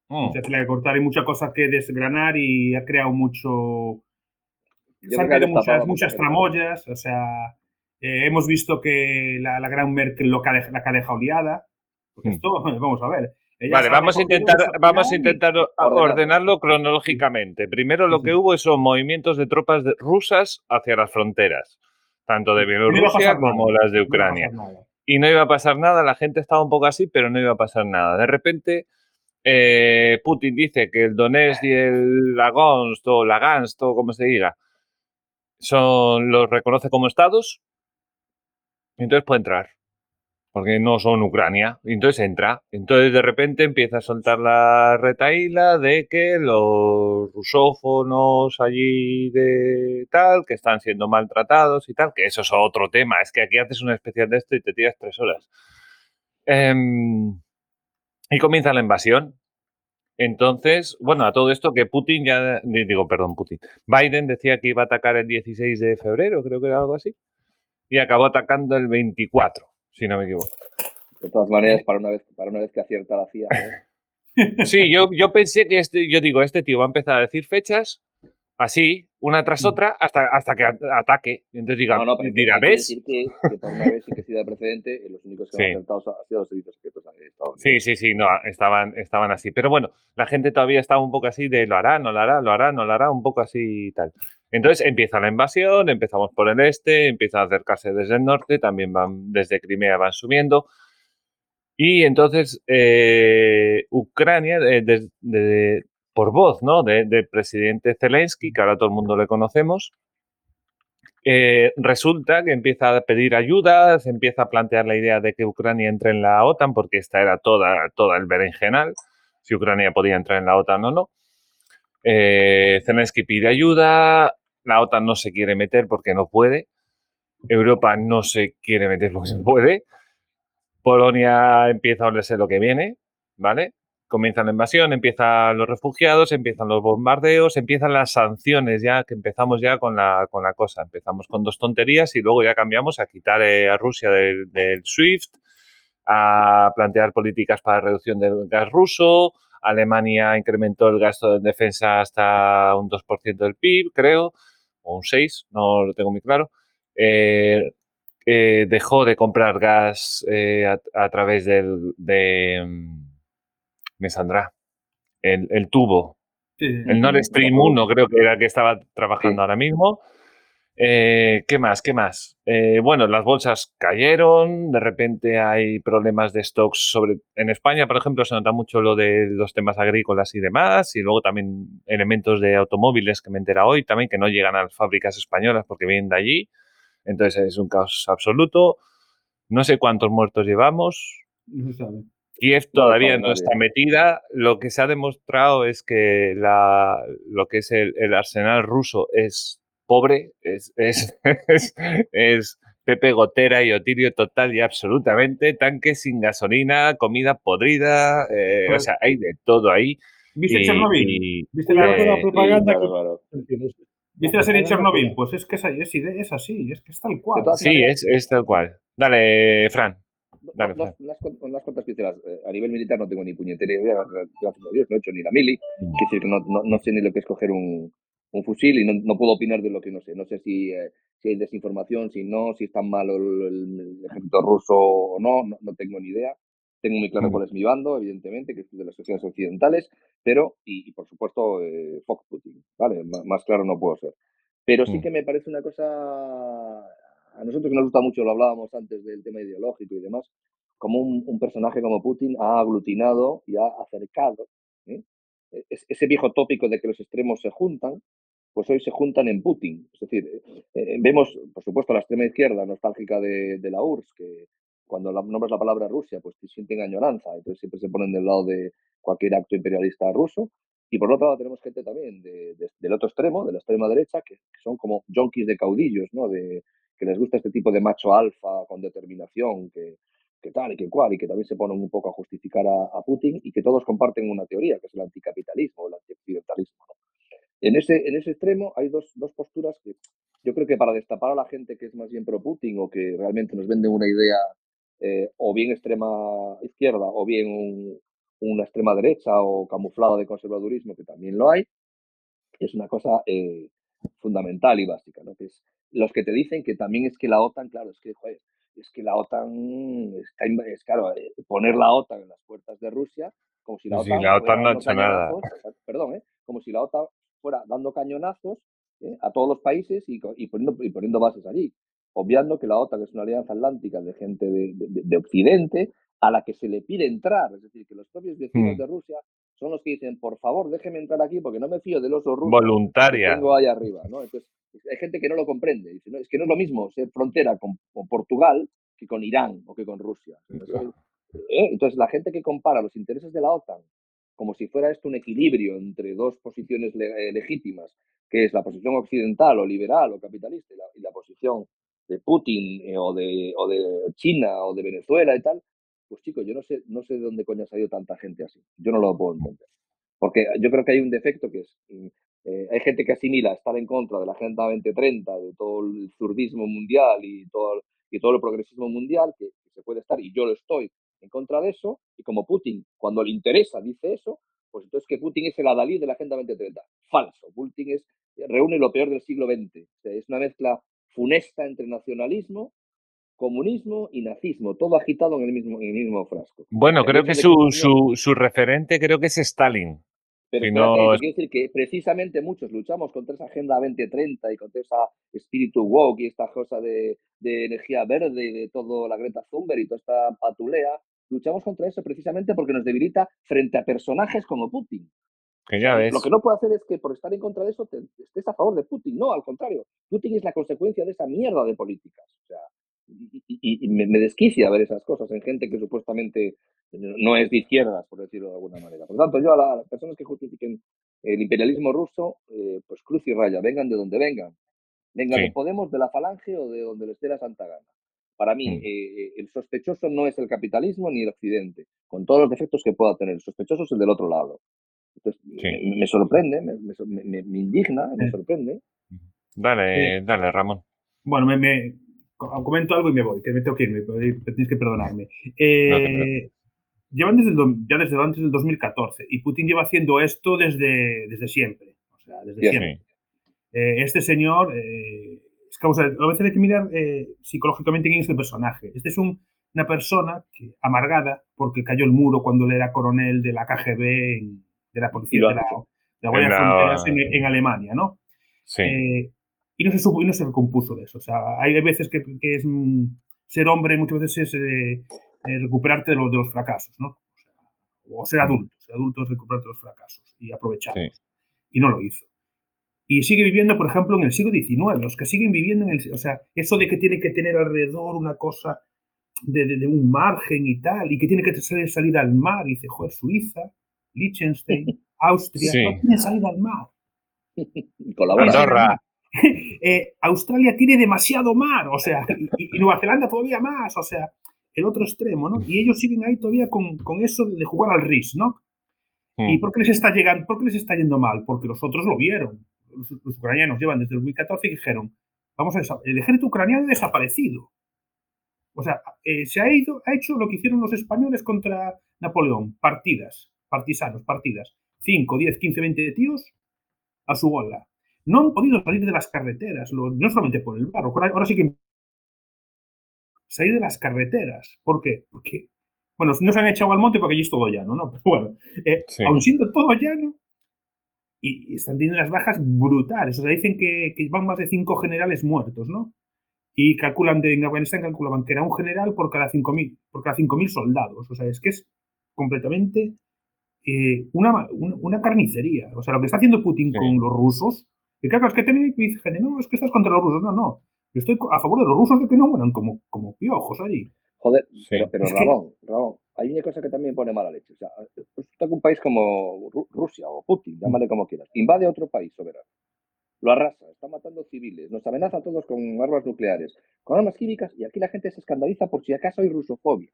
Mm. Mucha tela que cortar y mucha cosa que desgranar y ha creado mucho. Se han creado muchas, mucha muchas tramoyas. O sea, eh, hemos visto que la, la gran Merkel lo que ha la que ha dejado liada. Porque Mm. esto, vamos a ver. Ella Vale, vamos a intentar, vamos a intentar ordenarlo. cronológicamente. Primero lo que hubo son movimientos de tropas rusas hacia las fronteras, tanto de no Bielorrusia como nada, las de Ucrania. y no iba a pasar nada, la gente estaba un poco así, pero no iba a pasar nada. De repente, eh, Putin dice que el Donetsk y el Lagonst o Lagansk o como se diga, son, los reconoce como estados, y entonces puede entrar, porque no son Ucrania, entonces entra. Entonces de repente empieza a soltar la retaíla de que los rusófonos allí de tal, que están siendo maltratados y tal, que eso es otro tema, es que aquí haces una especial de esto y te tiras tres horas. Em, y comienza la invasión. Entonces, bueno, a todo esto que Putin ya, di- digo, perdón, Putin, Biden decía que iba a atacar el 16 de febrero, creo que era algo así, y acabó atacando el 24, si no me equivoco. De todas maneras, para una vez, para una vez que acierta la CIA. ¿eh? Sí, yo, yo pensé que este, yo digo, este tío va a empezar a decir fechas así, una tras otra, hasta, hasta que ataque. Y entonces diga, No, no, pero dirá, ¿ves? decir que, que por una vez sí que sí de precedente, eh, los únicos que Sí. han acertado han sido los servicios secretos de Estados Sí, sí, sí, no, estaban, estaban así. Pero bueno, la gente todavía estaba un poco así de lo hará, no lo hará, lo hará, no lo hará, un poco así y tal. Entonces empieza la invasión, empezamos por el este, empiezan a acercarse desde el norte, también van desde Crimea van subiendo. Y entonces eh, Ucrania, eh, por voz ¿no? de- del presidente Zelensky, que ahora todo el mundo le conocemos, eh, resulta que empieza a pedir ayuda, se empieza a plantear la idea de que Ucrania entre en la OTAN, porque esta era toda, toda el berenjenal, si Ucrania podía entrar en la OTAN o no. Zelensky pide ayuda, la OTAN no se quiere meter porque no puede, Europa no se quiere meter porque se puede, Polonia empieza a olerse lo que viene, ¿vale? Comienza la invasión, empiezan los refugiados, empiezan los bombardeos, empiezan las sanciones ya, que empezamos ya con la, con la cosa. Empezamos con dos tonterías y luego ya cambiamos a quitar eh, a Rusia del, del SWIFT, a plantear políticas para reducción del gas ruso. Alemania incrementó el gasto de defensa hasta un 2% del PIB, creo, o un 6%, no lo tengo muy claro. Eh, eh, dejó de comprar gas eh, a, a través del, de, mm, me saldrá, el, el tubo, Sí, el Nord Stream 1 creo que era el que estaba trabajando Sí. ahora mismo. Eh, ¿Qué más? ¿Qué más? Eh, bueno, las bolsas cayeron, de repente hay problemas de stocks sobre... En España, por ejemplo, se nota mucho lo de los temas agrícolas y demás, y luego también elementos de automóviles que me entera hoy también, que no llegan a las fábricas españolas porque vienen de allí. Entonces es un caos absoluto. No sé cuántos muertos llevamos. No se sabe. Kiev todavía no está metida. Lo que se ha demostrado es que la, lo que es el, el arsenal ruso es pobre, es, es, es, es Pepe Gotera y Otirio total y absolutamente, tanques sin gasolina, comida podrida, eh, o sea, hay de todo ahí. ¿Viste Y- Chernobyl? y- ¿Viste la, Claro, la eh, propaganda claro, que- claro. ¿viste la serie Chernobyl? Pues es que es, es, es así, es que es tal cual. Sí, es, es tal cual. Dale, Fran. Dale, cu- unas cuantas pinceladas. Eh, A nivel militar no tengo ni puñetera idea, gracias a Dios, no he hecho ni la mili. Quiero decir que no, no, no sé ni lo que es coger un, un fusil y no, no puedo opinar de lo que no sé. No sé si, eh, si hay desinformación, si no, si es tan malo el, el ejército ruso o no, no, no tengo ni idea. Tengo muy claro cuál es mi bando, evidentemente, que es de las sociedades occidentales, pero, y, y por supuesto, eh, fuck Putin, ¿vale? M- más claro no puedo ser. Pero sí Mm. que me parece una cosa, a nosotros que nos gusta mucho, lo hablábamos antes del tema ideológico y demás, como un, un personaje como Putin ha aglutinado y ha acercado ¿eh? Es- ese viejo tópico de que los extremos se juntan, pues hoy se juntan en Putin. Es decir, eh, eh, vemos, por supuesto, la extrema izquierda nostálgica de, la URSS, que cuando la- nombras la palabra Rusia, pues te sienten añoranza, entonces siempre se ponen del lado de cualquier acto imperialista ruso. Y por otro lado tenemos gente también de- de- del otro extremo, de la extrema derecha, que, son como junkies de caudillos, ¿no? De, que les gusta este tipo de macho alfa con determinación, que, tal y que cual, y que también se ponen un poco a justificar a, a Putin, y que todos comparten una teoría, que es el anticapitalismo, el antioccidentalismo. ¿no? En, ese, en ese extremo hay dos, dos posturas que yo creo que para destapar a la gente que es más bien pro Putin o que realmente nos vende una idea eh, o bien extrema izquierda o bien un- una extrema derecha o camuflada de conservadurismo, que también lo hay, es una cosa eh, fundamental y básica, ¿no? Que es los que te dicen que también es que la OTAN, claro, es que, joder, es que la OTAN está, es claro, eh, poner la OTAN en las puertas de Rusia, como si la OTAN, la fuera OTAN no ha hecho nada. perdón, ¿eh? como si la OTAN fuera dando cañonazos ¿eh? a todos los países y, poniendo, y poniendo bases allí, obviando que la OTAN es una alianza atlántica de gente de, de- de Occidente a la que se le pide entrar, es decir, que los propios vecinos Hmm. de Rusia son los que dicen, por favor, déjeme entrar aquí porque no me fío del oso ruso que Voluntaria. tengo ahí arriba, ¿no? Entonces, hay gente que no lo comprende. Dice, no, es que no es lo mismo ser frontera con, con Portugal que con Irán o que con Rusia. Entonces, ¿eh? Entonces, la gente que compara los intereses de la OTAN como si fuera esto un equilibrio entre dos posiciones eh, legítimas, que es la posición occidental o liberal o capitalista y la, y la posición de Putin eh, o, de, o de China o de Venezuela y tal, pues chicos, yo no sé, no sé de dónde coño ha salido tanta gente así. Yo no lo puedo entender. Porque yo creo que hay un defecto que es, mm, eh, hay gente que asimila estar en contra de la Agenda 2030, de todo el zurdismo mundial y todo, y todo el progresismo mundial, que se puede estar, y yo lo estoy en contra de eso, y como Putin, cuando le interesa, dice eso, pues entonces que Putin es el adalid de la Agenda 2030. Falso. Putin es, reúne lo peor del siglo XX. Es una mezcla funesta entre nacionalismo, comunismo y nazismo, todo agitado en el mismo, en el mismo frasco. Bueno, creo que su, su, su referente creo que es Stalin. Pero Si espérate, no te es- quiero decir que precisamente muchos luchamos contra esa Agenda 2030 y contra esa espíritu woke y esta cosa de, de energía verde y de todo la Greta Thunberg y toda esta patulea. Luchamos contra eso precisamente porque nos debilita frente a personajes como Putin. Que ya ves. Lo que no puedo hacer es que por estar en contra de eso te, estés a favor de Putin. No, al contrario. Putin es la consecuencia de esa mierda de políticas. O sea, y, y- y me, me desquicia ver esas cosas en gente que supuestamente no es de izquierdas, por decirlo de alguna manera. Por lo tanto, yo a, la- a las personas que justifiquen el imperialismo ruso, eh, pues cruz y raya, vengan de donde vengan. Vengan Sí. de Podemos, de la Falange o de donde les dé la santa gana. Para mí, Mm. eh, el sospechoso no es el capitalismo ni el occidente, con todos los defectos que pueda tener. El sospechoso es el del otro lado. Entonces, Sí. me, me sorprende, me, me- me- indigna, me Sí. sorprende. Dale, dale, Ramón. Bueno, me, comento algo y me voy, que me tengo que irme, tienes que perdonarme. Eh, No llevan desde el, ya desde antes del 2014 y Putin lleva haciendo esto desde, desde siempre. O sea, desde Bien. siempre. Eh, este señor, eh, es sea, a veces hay que mirar eh, psicológicamente quién es el personaje. Este es un- una persona que, amargada porque cayó el muro cuando él era coronel de la KGB, en- de la policía, de la, de la Guardia En la- Fronteras en, en Alemania, ¿no? Sí. Y no se supo y no se recompuso de eso. O sea, hay veces que, que es mm, ser hombre, muchas veces es eh, eh, recuperarte de los, de los fracasos, ¿no? O, ser adulto, ser adulto es recuperarte de los fracasos y aprovecharlos. Sí. Y no lo hizo. Y sigue viviendo, por ejemplo, en el siglo XIX, los que siguen viviendo en el... O sea, eso de que tiene que tener alrededor una cosa de, de, de un margen y tal, y que tiene que salir, salir al mar, y dice, joder, Suiza, Liechtenstein, Austria, Sí. no tiene salida al mar. Andorra. Eh, Australia tiene demasiado mar, o sea, y, y Nueva Zelanda todavía más, o sea, el otro extremo, ¿no? Y ellos siguen ahí todavía con, con eso de jugar al RIS, ¿no? ¿Y Mm. por qué les está llegando, por qué les está yendo mal? Porque los otros lo vieron. Los, los ucranianos llevan desde el 2014 y dijeron, vamos a ver, el ejército ucraniano ha desaparecido. O sea, eh, se ha ido, ha hecho lo que hicieron los españoles contra Napoleón, partidas, partisanos, partidas. 5, 10, 15, 20 tíos a su bola. No han podido salir de las carreteras, no solamente por el barro, ahora, ahora sí que salir de las carreteras. ¿Por qué? Porque, bueno, no se han echado al monte porque allí es todo llano, ¿no? Pero bueno, eh, Sí. aun siendo todo llano, y, están teniendo unas bajas brutales. O sea, dicen que, que van más de cinco generales muertos, ¿no? Y calculan, de, en Afganistán calculaban que era un general por cada 5.000 por cada 5.000 soldados. O sea, es que es completamente eh, una, una, una carnicería. O sea, lo que está haciendo Putin Sí. con los rusos, y claro, es que tenéis, dice gente, no, es que estás contra los rusos. No, no. Yo estoy a favor de los rusos de que no mueran como, como piojos allí. Joder, Sí. pero, pero que- Ramón, hay una cosa que también pone mala leche. O sea, resulta que un país como Ru- Rusia o Putin, llámale como quieras, invade a otro país soberano, lo arrasa, está matando civiles, nos amenaza a todos con armas nucleares, con armas químicas, y aquí la gente se escandaliza por si acaso hay rusofobia.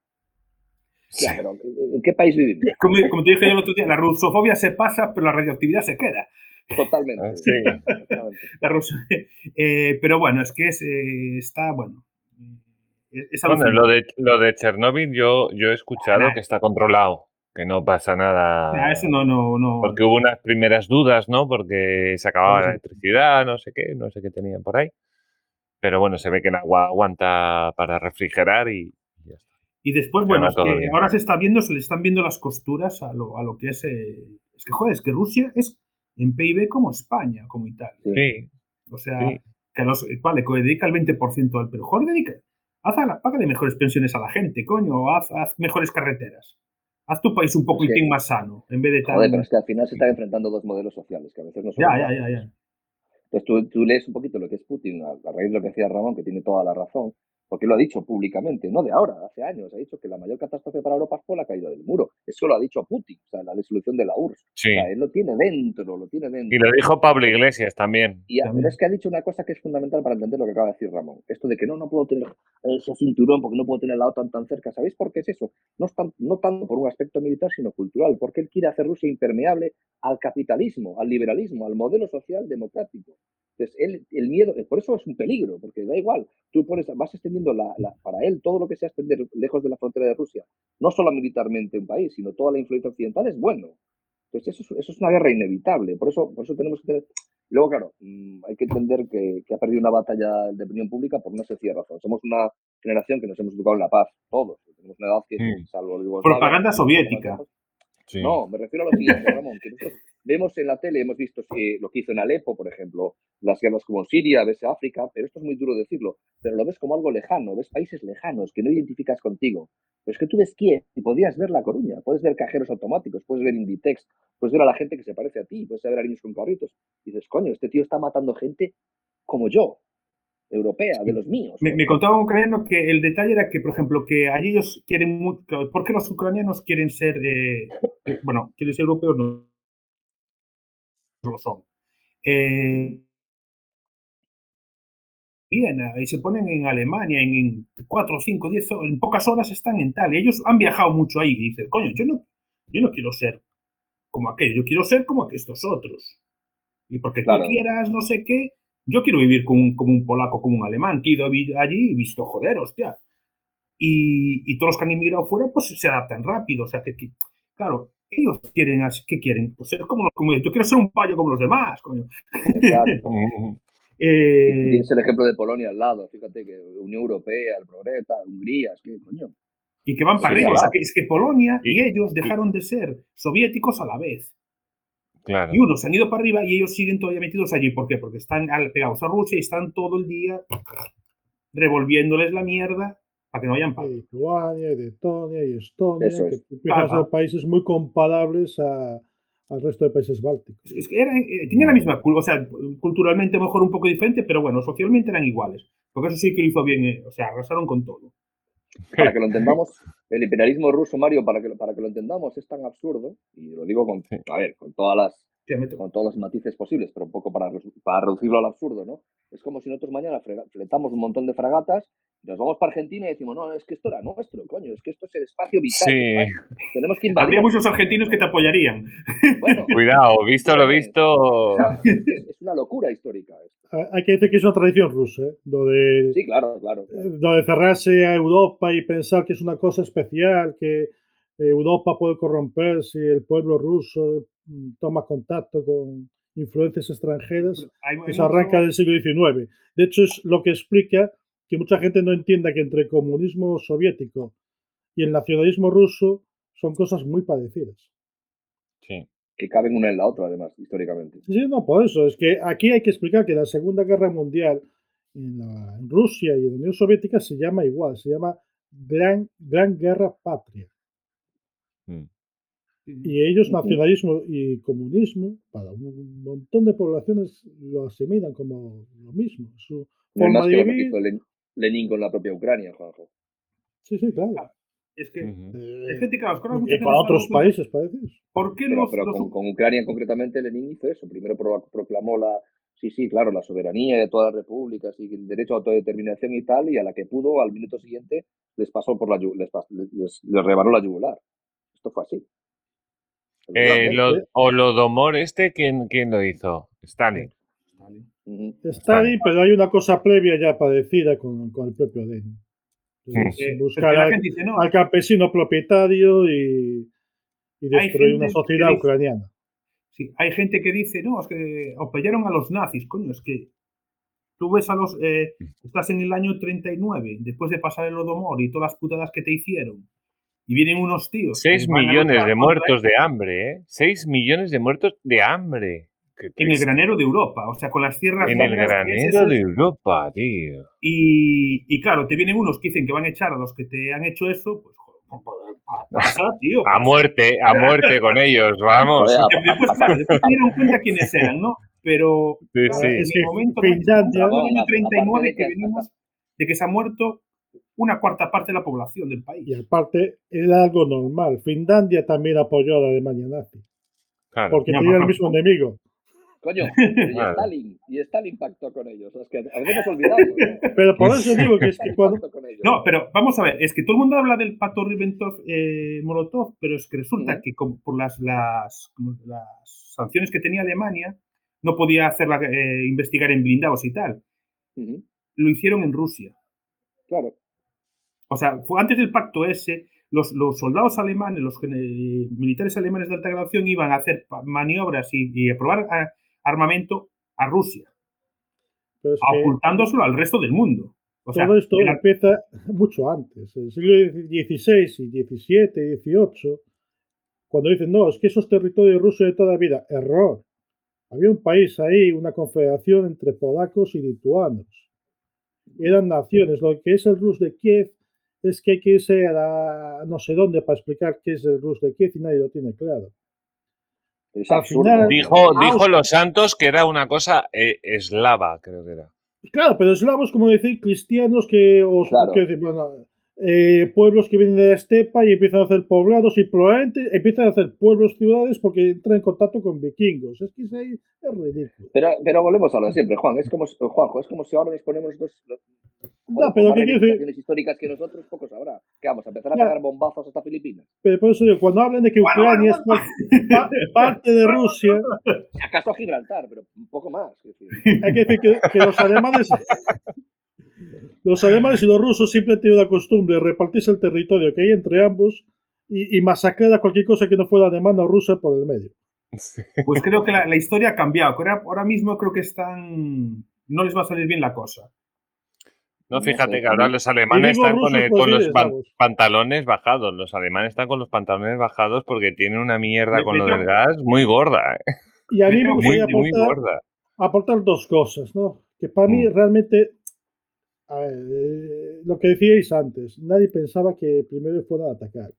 Sí. Ya, pero ¿en en qué país vivimos? Como, como te dije yo el otro día, la rusofobia se pasa, pero la radioactividad se queda. Totalmente. Ah, Sí. Exactamente. La ruso- eh, pero bueno, es que es, eh, está, bueno. eh, Es Bueno, lo de, lo de Chernóbil yo, yo he escuchado Nah. que está controlado, que no pasa nada. Ah, eso no, no, no. Porque hubo unas primeras dudas, ¿no? Porque se acababa Sí, la electricidad, no sé qué, no sé qué tenían por ahí. Pero bueno, se ve que el agua aguanta para refrigerar y ya está. Y después, bueno, es que ahora se está viendo, se le están viendo las costuras a lo, a lo que es. eh, es que, joder, es que Rusia es en PIB como España, como Italia. Sí, O sea, sí. que los, vale, que dedica el 20% al. Pero, joder, dedica. Haz a la, págale mejores pensiones a la gente, coño, haz, haz mejores carreteras. Haz tu país un Es que- más sano, en vez de tan. Joder, pero es que al final se están enfrentando dos modelos sociales, que a veces no son Ya, ya, ya, ya. Entonces tú, tú lees un poquito lo que es Putin, a raíz de lo que decía Ramón, que tiene toda la razón, porque lo ha dicho públicamente, no de ahora, hace años, ha dicho que la mayor catástrofe para Europa fue la caída del muro. Eso lo ha dicho Putin, o sea, la disolución de la URSS. Sí. O sea, él lo tiene dentro, lo tiene dentro. Y lo dijo Pablo Iglesias también. Y a- También. pero es que ha dicho una cosa que es fundamental para entender lo que acaba de decir Ramón. Esto de que no, no puedo tener ese cinturón porque no puedo tener la OTAN tan cerca. ¿Sabéis por qué es eso? No, es tan- no tanto por un aspecto militar, sino cultural. Porque él quiere hacer Rusia impermeable al capitalismo, al liberalismo, al modelo social democrático. Entonces, él, el miedo, por eso es un peligro, porque da igual. Tú pones, vas extendiendo la, la- para él todo lo que sea extender lejos de la frontera de Rusia, no solo militarmente un país, sino toda la influencia occidental es bueno. Entonces, eso, es- eso es una guerra inevitable. Por eso, por eso tenemos que tener. Luego, claro, mm, hay que entender que, que ha perdido una batalla de opinión pública por una sencilla razón. Somos una generación que nos hemos educado en la paz, todos. Tenemos una edad que, Mm. salvo Propaganda soviética. Sí. No, me refiero a lo siguiente, Ramón, que nosotros vemos en la tele, hemos visto eh, lo que hizo en Alepo, por ejemplo, las guerras como en Siria, ves África, pero esto es muy duro decirlo, pero lo ves como algo lejano, ves países lejanos que no identificas contigo. Pero es que tú ves Kiev y podías ver La Coruña, puedes ver cajeros automáticos, puedes ver Inditex, puedes ver a la gente que se parece a ti, puedes ver a niños con carritos. Y dices, coño, este tío está matando gente como yo, europea, de los míos. Me, me contaba un ucraniano que el detalle era que, por ejemplo, que allí ellos quieren mucho. ¿Por qué los ucranianos quieren ser. eh, eh, bueno, quieren ser europeos? No, son. Eh, bien, ahí se ponen en Alemania, en, en 4, 5, 10, en pocas horas están en tal. Y ellos han viajado mucho ahí y dicen, coño, yo no, yo no quiero ser como aquello, yo quiero ser como estos otros. Y porque Claro. tú quieras no sé qué, yo quiero vivir como un, como un polaco, como un alemán, que he ido allí y visto, joder, hostia. Y, y todos los que han inmigrado fuera, pues se adaptan rápido. O sea, que, que- claro, ellos quieren, ¿qué quieren? Pues ser como, los- como yo quiero ser un payo como los demás, coño. Exacto. Eh, Tienes el ejemplo de Polonia al lado, fíjate que Unión Europea, el Progreta, Hungría, es que coño. y que van para arriba. O sea, que es que Polonia y, Y- ellos dejaron de ser soviéticos a la vez. Claro. Y unos se han ido para arriba y ellos siguen todavía metidos allí. ¿Por qué? Porque están pegados a Rusia y están todo el día revolviéndoles la mierda para que no vayan para. Y Lituania, y Letonia y Estonia, Eso es. que ser países muy comparables a- al resto de países bálticos. Es que eran, eh, tenían la misma cultura, o sea, culturalmente mejor un poco diferente, pero bueno, socialmente eran iguales. Porque eso sí que lo hizo bien, eh, o sea, arrasaron con todo. Para que lo entendamos, el imperialismo ruso, Mario, para que, lo- para que lo entendamos, es tan absurdo, y lo digo con, a ver, con todas las Con todos los matices posibles, pero un poco para, para reducirlo al absurdo, ¿no? Es como si nosotros mañana fletamos un montón de fragatas, y nos vamos para Argentina y decimos, no, es que esto era nuestro, coño, es que esto es el espacio vital. Sí. Tenemos que invadir. Habría muchos argentinos que te apoyarían. Bueno, Cuidado, visto lo Eh, visto. es, una locura histórica esto. Ah, Hay que decir que es una tradición rusa, ¿eh? lo de, Sí, claro, claro. eh, lo de cerrarse a Europa y pensar que es una cosa especial, que Europa puede corromperse y el pueblo ruso toma contacto con influencias extranjeras. Hay- hay Eso arranca mucho- del siglo XIX. De hecho, es lo que explica que mucha gente no entienda que entre el comunismo soviético y el nacionalismo ruso son cosas muy parecidas. Sí. Que caben una en la otra, además, históricamente. Sí, no, por eso. Es que aquí hay que explicar que la Segunda Guerra Mundial en, la- en Rusia y en la Unión Soviética se llama igual, se llama Gran, Gran Guerra Patria. Y ellos, nacionalismo y comunismo, para un montón de poblaciones lo asimilan como lo mismo. Su forma más de que lo que vivir. hizo Len- Lenin con la propia Ucrania, Juanjo. Sí, sí, claro. Es que, Ujú. Eh, es gente, claro, es que ahora mucha y está otros países parecidos. ¿Por qué Pero, los, pero los- con, con Ucrania concretamente Lenin hizo eso. Primero pro- proclamó la, sí, sí, claro, la soberanía de todas las repúblicas y el derecho a autodeterminación y tal, y a la que pudo, al minuto siguiente, les pasó por la yu- les, pas- les, les- les rebanó la yugular. Esto fue así. Eh, lo- Holodomor, este, ¿quién, quién lo hizo? Stalin. Ujú. Está ahí, pero hay una cosa previa ya padecida con, con el propio Lenin. Entonces, eh, buscar al, gente dice, no, al campesino propietario y, y destruir una sociedad dice- ucraniana. Sí, hay gente que dice, no, es que apoyaron a los nazis, coño, es que tú ves a los, eh, estás en el año 39, después de pasar el Odomor y todas las putadas que te hicieron, y vienen unos tíos. que 6 van a millones de muertos de hambre, ¿eh? 6 millones de muertos de hambre. En el granero de Europa, o sea, con las tierras En el granero de Europa, tío. Y, y claro, te vienen unos que dicen que van a echar a los que te han hecho eso, pues joder, pasa, tío. A muerte, a muerte con ellos, vamos. Joder, Que Después, claro, después dieron cuenta quiénes eran, ¿no? Pero Sí, claro, sí. en Es el momento Finlandia- en el año Aparte 39 de que que- venimos de que se ha muerto una cuarta parte de la población del país. Y aparte, era algo normal. Finlandia también apoyó a la Alemania nazi, Claro. porque tenía el mismo enemigo. Coño, pero y Claro. Stalin, y Stalin pactó con ellos. Es que habíamos olvidado. ¿no? Pero por eso digo que es que cuando. No, pero vamos a ver, es que todo el mundo habla del pacto Ribbentrop-Molotov, pero es que resulta que con- por las, las, sanciones que tenía Alemania, no podía hacerla, eh, investigar en blindados y tal. Lo hicieron en Rusia. Claro. O sea, fue antes del pacto ese, los, los soldados alemanes, los militares alemanes de alta graduación iban a hacer maniobras y, y a probar a- armamento a Rusia, pero es que ocultándoselo al resto del mundo. O sea, todo esto era- empieza mucho antes, el siglo XVI y XVII, XVIII, cuando dicen, no, es que esos territorios rusos de toda vida. Error. Había un país ahí, una confederación entre polacos y lituanos. Eran naciones. Lo que es el Rus de Kiev es que hay que irse a la- no sé dónde para explicar qué es el Rus de Kiev y nadie lo tiene claro. Es Al absurdo. final- Dijo, dijo los santos que era una cosa eh, eslava, creo que era. Claro, pero eslavos, como decir, cristianos que, o Claro. que bueno, eh, pueblos que vienen de la estepa y empiezan a hacer poblados y probablemente empiezan a hacer pueblos, ciudades porque entran en contacto con vikingos. Es que es, ahí- es ridículo. Pero, pero volvemos a lo de siempre, Juan. Es como, si- Juanjo, es como si ahora nos ponemos dos. los- No, pero ¿qué quiero históricas que nosotros, poco sabrá. ¿Qué vamos a empezar a Ya. pegar bombazos hasta Filipinas? Pero por eso digo, cuando hablan de que Bueno, Ucrania bueno, es pa- pa- parte de Rusia, Si acaso Gibraltar, pero un poco más. es hay que decir que, que los alemanes. Los alemanes y los rusos siempre han tenido la costumbre de repartirse el territorio que hay entre ambos y, y masacrar a cualquier cosa que no fuera alemana o rusa por el medio. Pues creo que la, la historia ha cambiado. Ahora, ahora mismo creo que están. No les va a salir bien la cosa. No, fíjate que ahora los alemanes están con, el- los pan- pantalones bajados. Los alemanes están con los pantalones bajados porque tienen una mierda Me- con me lo del gas muy gorda. ¿eh? Y a mí me gustaría aportar, aportar dos cosas, ¿no? Que para mí Mm. realmente, a ver, eh, lo que decíais antes, nadie pensaba que primero fueran a atacar.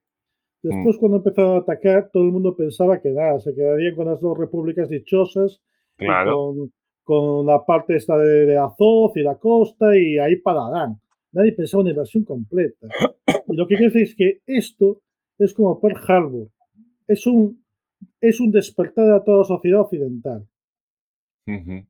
Mm. Después, cuando empezaron a atacar, todo el mundo pensaba que nada, se quedarían con las dos repúblicas dichosas Claro. con, con la parte esta de, de Azov y la costa y ahí pararán. Nadie pensaba en una invasión completa. Y lo que quiero decir es que esto es como Pearl Harbor. Es un, es un despertar a toda la sociedad occidental. Ujú.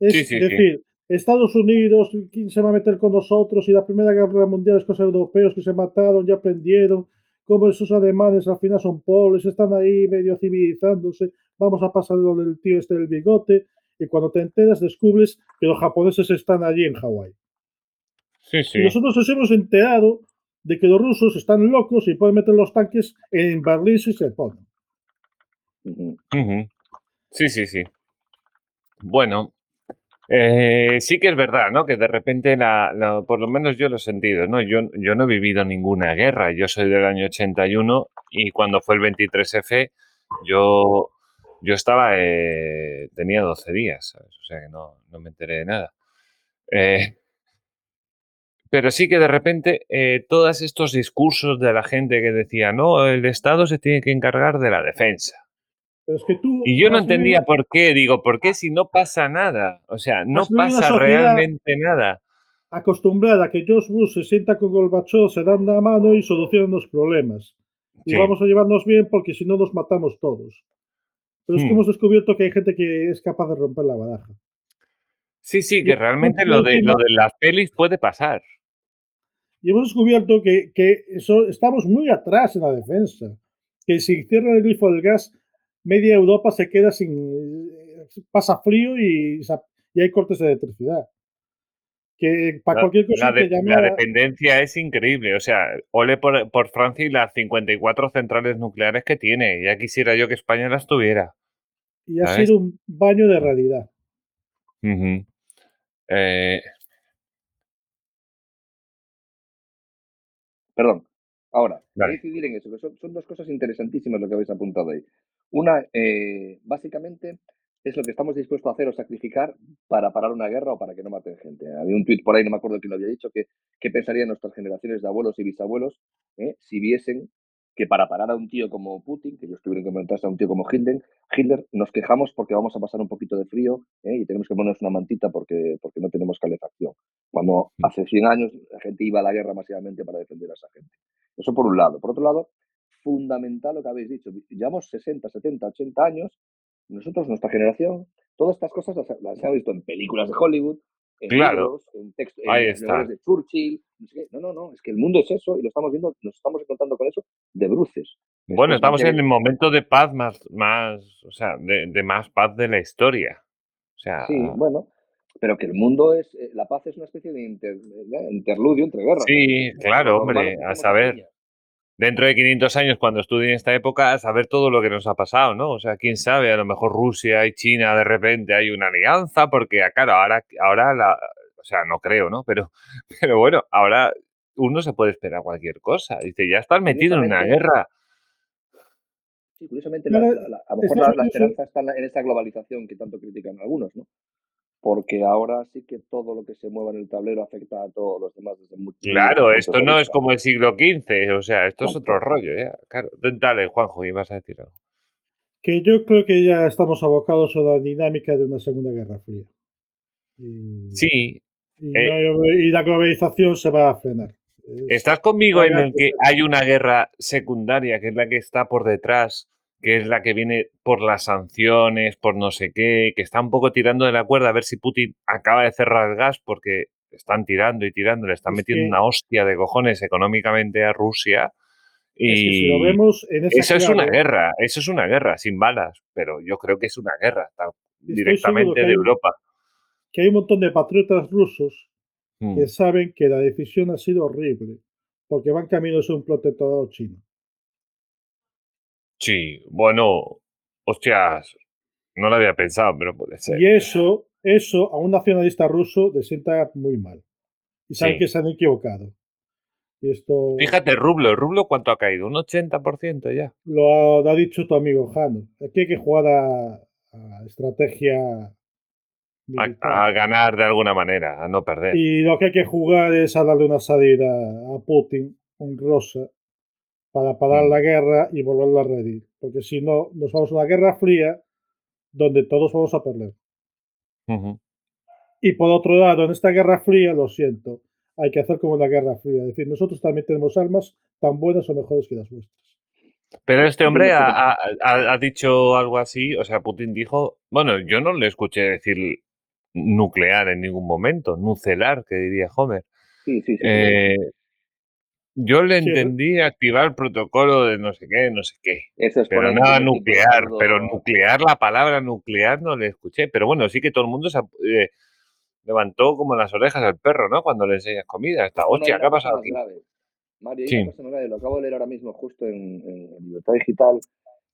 Es Sí, sí, sí. Estados Unidos, ¿quién se va a meter con nosotros? Y la Primera Guerra Mundial es cosas europeos que se mataron, ya aprendieron. Como esos alemanes al final son pobres, están ahí medio civilizándose. Vamos a pasar lo del tío este del bigote. Y cuando te enteras, descubres que los japoneses están allí en Hawái. Sí, Y sí. nosotros nos hemos enterado de que los rusos están locos y pueden meter los tanques en Berlín si se ponen. Sí, sí, sí. Bueno, eh, sí que es verdad, ¿no? Que de repente, la, por lo menos yo lo he sentido, ¿no? Yo, yo no he vivido ninguna guerra. Yo soy del año 81 y cuando fue el 23F, yo, yo estaba, eh, tenía 12 días, ¿sabes? O sea que no, no me enteré de nada. Eh, pero sí que de repente eh, todos estos discursos de la gente que decía, no, el Estado se tiene que encargar de la defensa. Pero es que tú. Y yo no vivido- entendía por qué. Digo, ¿por qué si no pasa nada? O sea, no pasa realmente nada. acostumbrada a que George Bush se sienta con Gorbachov, se dan la mano y solucionan los problemas. Y Sí. vamos a llevarnos bien porque si no nos matamos todos. Pero es que Hmm. hemos descubierto que hay gente que es capaz de romper la baraja. Sí, sí, que Y- realmente lo de, lo de las pelis puede pasar. Y hemos descubierto que, que eso, estamos muy atrás en la defensa. Que si cierran el grifo del gas, media Europa se queda sin. pasa frío y, y hay cortes de electricidad. Que para La, cualquier cosa la de- que la dependencia es increíble. O sea, ole por, por Francia y las 54 centrales nucleares que tiene. Ya quisiera yo que España las tuviera. Y ha ¿sabes? sido un baño de realidad. Eh, Perdón. Ahora, Vale. voy a incidir en eso, que son, son dos cosas interesantísimas lo que habéis apuntado ahí. Una, eh, básicamente, es lo que estamos dispuestos a hacer o sacrificar para parar una guerra o para que no maten gente. Había un tuit por ahí, no me acuerdo quién lo había dicho, que qué pensarían nuestras generaciones de abuelos y bisabuelos eh, si viesen que para parar a un tío como Putin, que ellos tuvieron que enfrentarse a un tío como Hitler, Hitler, nos quejamos porque vamos a pasar un poquito de frío eh, y tenemos que ponernos una mantita porque, porque no tenemos calefacción. Cuando Mm. hace 100 años la gente iba a la guerra masivamente para defender a esa gente. Eso por un lado. Por otro lado, fundamental lo que habéis dicho. Llevamos 60, 70, 80 años. Nosotros, nuestra generación, todas estas cosas las, las hemos visto en películas de Hollywood, en Claro. libros, en textos, de Churchill. No, no, no, es que el mundo es eso y lo estamos viendo, nos estamos encontrando con eso de bruces. bueno, estamos en el momento de paz más, más o sea, de, de más paz de la historia. O sea, Sí, bueno, pero que el mundo es, eh, la paz es una especie de inter- eh, interludio entre guerras. Sí, ¿no? claro, hombre, a saber. Dentro de 500 años, cuando estudien esta época, a saber todo lo que nos ha pasado, ¿no? O sea, quién sabe, a lo mejor Rusia y China de repente hay una alianza, porque, ah, claro, ahora, ahora la, o sea, no creo, ¿no? Pero, pero bueno, ahora uno se puede esperar cualquier cosa. Dice, ya estás metido en una guerra. Sí, curiosamente, la- Pero la- la- a lo mejor la, esperanza está en, esa globalización que tanto critican algunos, ¿no? Porque ahora sí que todo lo que se mueva en el tablero afecta a todos los demás desde muchos Claro, esto no es como el siglo XV, o sea, esto es otro rollo, ya, claro. Dale, Juanjo, ibas a decir algo. Que yo creo que ya estamos abocados a la dinámica de una Segunda Guerra Fría. Y, Sí, y, eh, no- y la globalización se va a frenar. Es- ¿Estás conmigo en el que hay una guerra secundaria, que es la que está por detrás, que es la que viene por las sanciones, por no sé qué, que está un poco tirando de la cuerda a ver si Putin acaba de cerrar el gas porque están tirando y tirando, le están Es metiendo que- una hostia de cojones económicamente a Rusia? Y es que si lo vemos en esa eso es una guerra, eso es una guerra, sin balas, pero yo creo que es una guerra directamente de hay- Europa. que hay un montón de patriotas rusos que saben que la decisión ha sido horrible, porque van camino a un protectorado chino. Sí, bueno, hostias, no lo había pensado, pero puede ser. Y eso, eso a un nacionalista ruso le sienta muy mal. Y saben Sí. que se han equivocado. Y esto Fíjate, rublo, rublo cuánto ha caído, un 80% ya. lo ha, lo ha dicho tu amigo Jano. Aquí hay que jugar a, a estrategia A, a ganar de alguna manera, a no perder. Y lo que hay que jugar es a darle una salida a Putin honrosa para parar Mm. la guerra y volverla a redir. Porque si no, nos vamos a una guerra fría donde todos vamos a perder. Y por otro lado, en esta guerra fría, lo siento, hay que hacer como una guerra fría. Es decir, nosotros también tenemos armas tan buenas o mejores que las vuestras. Pero este hombre ha, ha- ha- ha dicho algo así, o sea, Putin dijo, bueno, yo no le escuché decir nuclear en ningún momento, nucelar, que diría Homer. Sí, sí, sí. sí. Eh, yo le entendí activar el protocolo de no sé qué, no sé qué. Eso es Pero nada nuclear, pero nuclear, la palabra nuclear no le escuché. Pero bueno, sí que todo el mundo se, eh, levantó como las orejas al perro, ¿no? Cuando le enseñas comida. Está, hostia, ¿qué ha pasado aquí? grave. Mario, hay Sí. una cosa más grave, lo acabo de leer ahora mismo justo en, en Libertad Digital.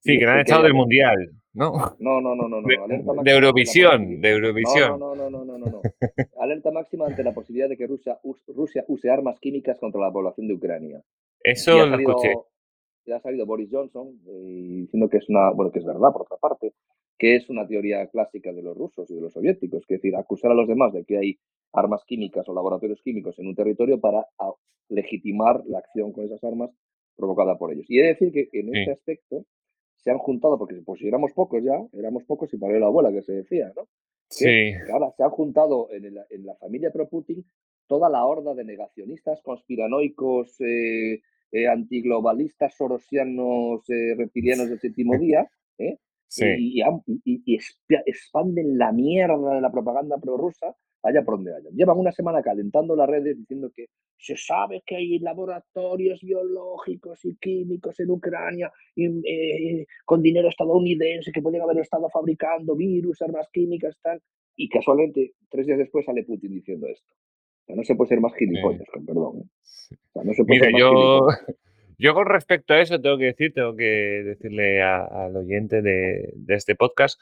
Sí, que le han hay- del mundial, ¿no? No, no, no, no, no. De, alerta de máxima la Eurovisión, de Eurovisión. No, no, no, no, no, no, no. Alerta máxima ante la posibilidad de que Rusia, us- Rusia use armas químicas contra la población de Ucrania. Eso lo escuché. ya ha salido Boris Johnson eh, diciendo que es una, bueno, que es verdad por otra parte, que es una teoría clásica de los rusos y de los soviéticos, que es decir, acusar a los demás de que hay armas químicas o laboratorios químicos en un territorio para a- legitimar la acción con esas armas provocada por ellos. Y he de decir que en Sí. este aspecto se han juntado, porque pues si éramos pocos ya, éramos pocos y para la abuela que se decía, ¿no? Sí, que ahora se han juntado en, el- en la familia pro-Putin toda la horda de negacionistas, conspiranoicos, eh, eh, antiglobalistas, sorosianos, eh, reptilianos del séptimo día, ¿eh? sí. y, y expanden la mierda de la propaganda prorrusa allá por donde vayan. Llevan una semana calentando las redes diciendo que se sabe que hay laboratorios biológicos y químicos en Ucrania y, eh, con dinero estadounidense que pueden haber estado fabricando virus, armas químicas, tal. Y casualmente, tres días después sale Putin diciendo esto. O sea, no se puede ser más gilipollas, con perdón. ¿eh? O sea, no se puede Mira, ser más yo, yo con respecto a eso tengo que decir, tengo que decirle a- al oyente de, de este podcast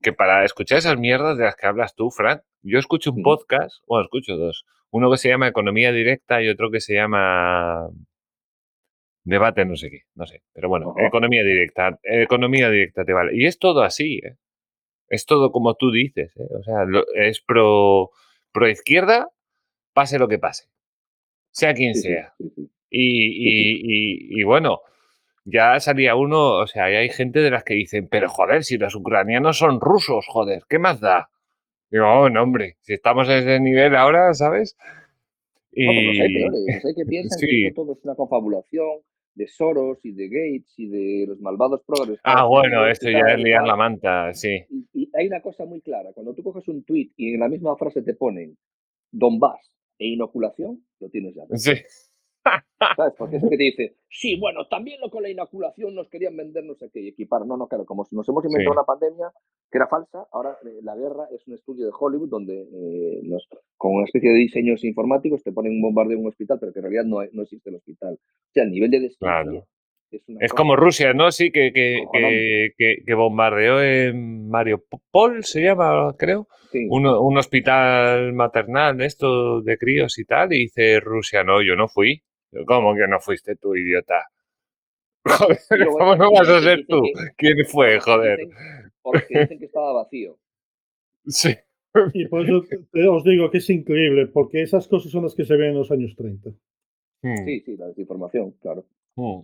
que para escuchar esas mierdas de las que hablas tú, Frank, yo escucho un Ujú. podcast, bueno, escucho dos. Uno que se llama Economía Directa y otro que se llama Debate no sé qué, no sé. Pero bueno, Ajá. Economía Directa, Economía Directa te vale. Y es todo así, ¿eh? Es todo como tú dices, ¿eh? O sea, lo- es pro, pro izquierda, pase lo que pase. Sea quien sea. y- y- y bueno, ya salía uno, o sea, y hay gente de las que dicen, pero joder, si los ucranianos son rusos, joder, ¿qué más da? Digo, oh, no, hombre, si estamos en ese nivel ahora, ¿sabes? No, pues los hay Y peores, los hay que piensan que esto todo es una confabulación de Soros y de Gates y de los malvados progres. Ah, bueno, esto y ya es y liar la manta, sí. Y, y hay una cosa muy clara, cuando tú coges un tweet y en la misma frase te ponen Donbass e inoculación, lo tienes ya. Sí. ¿Sabes? Porque es que te dice, sí, bueno, también lo con la inoculación nos querían vender no sé qué y equipar. No, no, claro, como nos hemos inventado Sí. una pandemia que era falsa, ahora eh, la guerra es un estudio de Hollywood donde eh, nos- con una especie de diseños informáticos te ponen un bombardeo en un hospital, pero que en realidad no, no existe el hospital. O sea, el nivel de Claro. es una Es como Rusia, ¿no? Sí, que, que, que, que- que bombardeó en Mariupol, se llama, creo. Sí. Uno- un hospital maternal, esto de críos y tal, y dice Rusia, no, yo no fui. Yo, ¿Cómo que no fuiste tú, idiota? Joder, ¿cómo no vas a ser tú? que- ¿Quién fue, joder? Porque dicen que estaba vacío. Sí. Y por eso te- os digo que es increíble, porque esas cosas son las que se ven en los años 30. Mm, Sí, sí, la desinformación, claro. mm.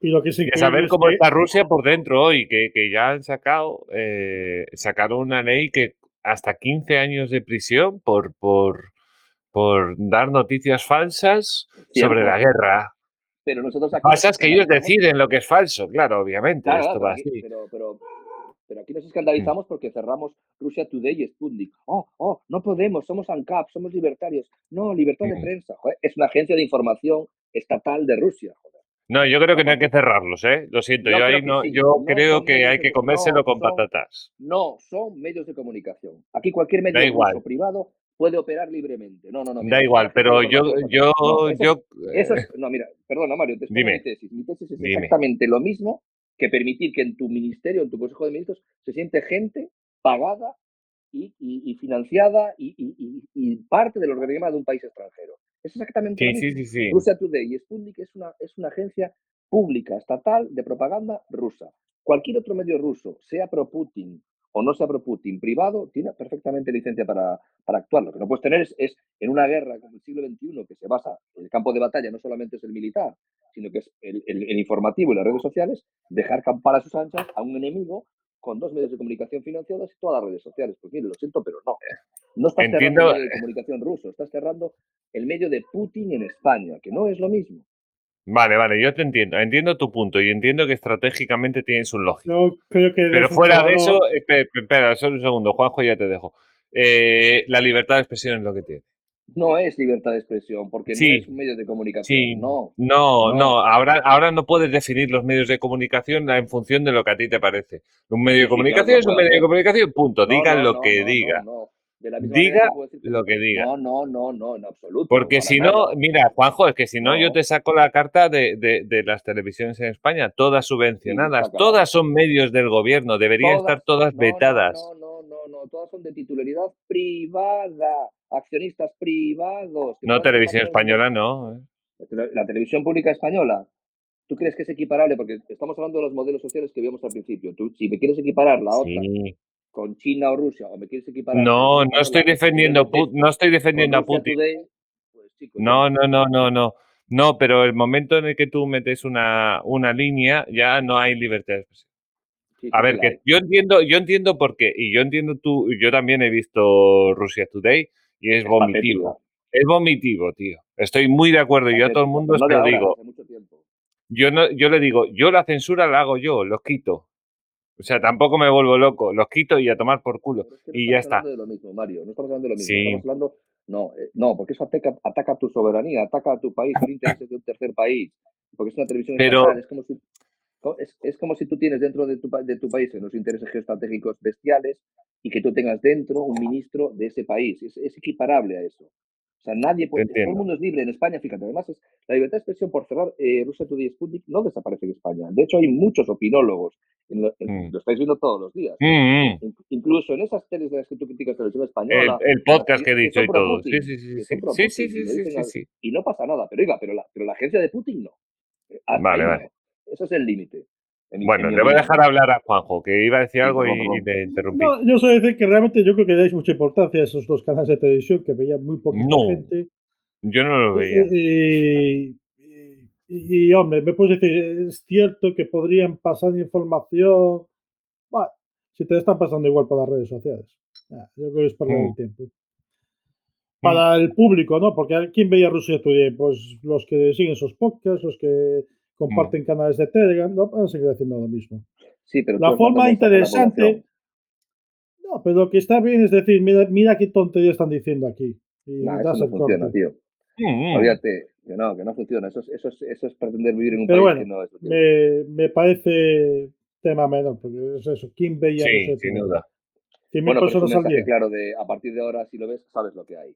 Y lo que es Y saber es cómo que- está Rusia por dentro hoy, que, que ya han sacado, eh, sacaron una ley que hasta 15 años de prisión por, por, por dar noticias falsas sobre la guerra. Pero nosotros aquí Falsas que ellos deciden lo que es falso, claro, obviamente, Claro, esto claro, va pero, aquí, así. pero, pero, pero aquí nos escandalizamos porque cerramos Rusia Today y Sputnik. Oh, oh, no podemos, somos ANCAP, somos libertarios. No, libertad de prensa. Joder, es una agencia de información estatal de Rusia. Joder. No, yo creo que no hay que cerrarlos, ¿eh? Lo siento, Yo ahí que no, sí, yo no creo que hay de- que comérselo con son- patatas. No, son medios de comunicación. Aquí cualquier medio ruso privado puede operar libremente. No, no, no. mira, Da igual, pero yo, No, eso- yo, Eso eh, es, no, mira, perdona Mario, te Dime. mi tesis. Mi tesis es Dime. exactamente lo mismo que permitir que en tu ministerio, en tu Consejo de Ministros, se siente gente pagada y, y- y financiada y, parte del organigrama de un país extranjero. Es exactamente sí, lo sí, mismo. sí, sí. Rusia Today y Sputnik es una, es una agencia pública, estatal, de propaganda rusa. Cualquier otro medio ruso, sea pro-Putin o no sea pro-Putin privado, tiene perfectamente licencia para, para actuar. Lo que no puedes tener es, es, en una guerra como el siglo XXI, que se basa en el campo de batalla, no solamente es el militar, sino que es el, el, el informativo y las redes sociales, dejar campar a sus anchas a un enemigo con dos medios de comunicación financiados y todas las redes sociales. Pues mire, lo siento, pero no. No estás Entiendo- cerrando el medio de comunicación ruso, estás cerrando el medio de Putin en España, que no es lo mismo. Vale, vale, yo te entiendo. Entiendo tu punto y entiendo que estratégicamente tienes un lógico. Yo creo que. Pero fuera de eso, espera, espera, solo un segundo, Juanjo, ya te dejo. Eh, la libertad de expresión es lo que tiene. No es libertad de expresión, porque Sí. no es un medio de comunicación. Sí, No. no, No. no, ahora, ahora no puedes definir los medios de comunicación en función de lo que a ti te parece. Un medio Sí, de sí, comunicación claro, es un medio de comunicación, punto. No, Diga no, lo no, que no, diga. no, no. De la misma Diga que decir lo que diga. No, no, no, no, en absoluto. Porque si nada. no, mira, Juanjo, es que si no, yo te saco la carta de, de- de las televisiones en España, todas subvencionadas, todas son medios del gobierno, deberían estar todas no, vetadas. No, no, no, no, todas son de titularidad privada, accionistas privados. No, televisión española no. ¿eh? La televisión pública española, ¿tú crees que es equiparable? Porque estamos hablando de los modelos sociales que vimos al principio. Tú, si me quieres equiparar la otra Sí. Con China o Rusia, o me quieres equiparar... No, no estoy defendiendo, no estoy defendiendo a Putin. Pues, No, no, no, no, no. No, pero el momento en el que tú metes una, una línea, ya no hay libertad de expresión. sí, A ver, que yo entiendo, yo entiendo por qué, y yo entiendo tú, yo también he visto Russia Today y es Es vomitivo. Es vomitivo, tío. Estoy muy de acuerdo, y yo a todo el mundo No lo digo. Yo no, yo le digo, yo la censura la hago yo, los quito. O sea, tampoco me vuelvo loco, los quito y a tomar por culo. Es que no Y ya estamos está. hablando de lo mismo, Mario. No estamos hablando de lo mismo. Sí. Estamos hablando. No, eh, no, porque eso ataca, ataca a tu soberanía, ataca a tu país, son intereses de un tercer país. Porque es una televisión Pero- estatal. Es como si, es, es como si tú tienes dentro de tu, de tu país unos intereses geoestratégicos bestiales y que tú tengas dentro un ministro de ese país. Es, es equiparable a eso. O sea, nadie puede. Todo el mundo es libre en España, fíjate. Además, es, la libertad de expresión por cerrar eh, Rusia Today y Sputnik no desaparece en España. De hecho, hay muchos opinólogos. en lo, en- Mm. lo estáis viendo todos los días. Mm, mm. In- Incluso en esas teles de las que tú criticas televisión El, española. el podcast que he dicho y todo. Sí, sí, sí, sí. Sí, sí, sí, sí. Y no pasa nada, pero oiga, pero la, pero la agencia de Putin no. Eh, hasta Vale, vale. no. Ese es el límite. Bueno, le voy a dejar hablar a Juanjo, que iba a decir algo y, te interrumpí. No, yo suelo decir que realmente yo creo que dais mucha importancia a esos dos canales de televisión que veía muy poquita No. gente. Yo no lo veía. Y, y- y, hombre, me puedes decir, es cierto que podrían pasar información. Bueno, si te están pasando igual por las redes sociales. Yo creo que es perder Mm. el tiempo. Para el público, ¿no? Porque ¿quién veía Rusia Today? Pues los que siguen sus podcasts, los que comparten canales de Telegram, no van a seguir haciendo lo mismo. Sí, pero La forma interesante. No, pero lo que está bien es decir, mira, mira qué tontería están diciendo aquí. Y Nah, das eso el no funciona, corte. tío. Mm, mm. Olvídate, que no, que no funciona. Eso es, eso es, eso es pretender vivir en un Pero país bueno, que no es. Me, me parece tema menor, porque es eso. ¿Quién veía Sí, Rusia sin duda. 100.000 Bueno, pero es un personas al mensaje día. claro de a partir de ahora, si lo ves, sabes lo que hay.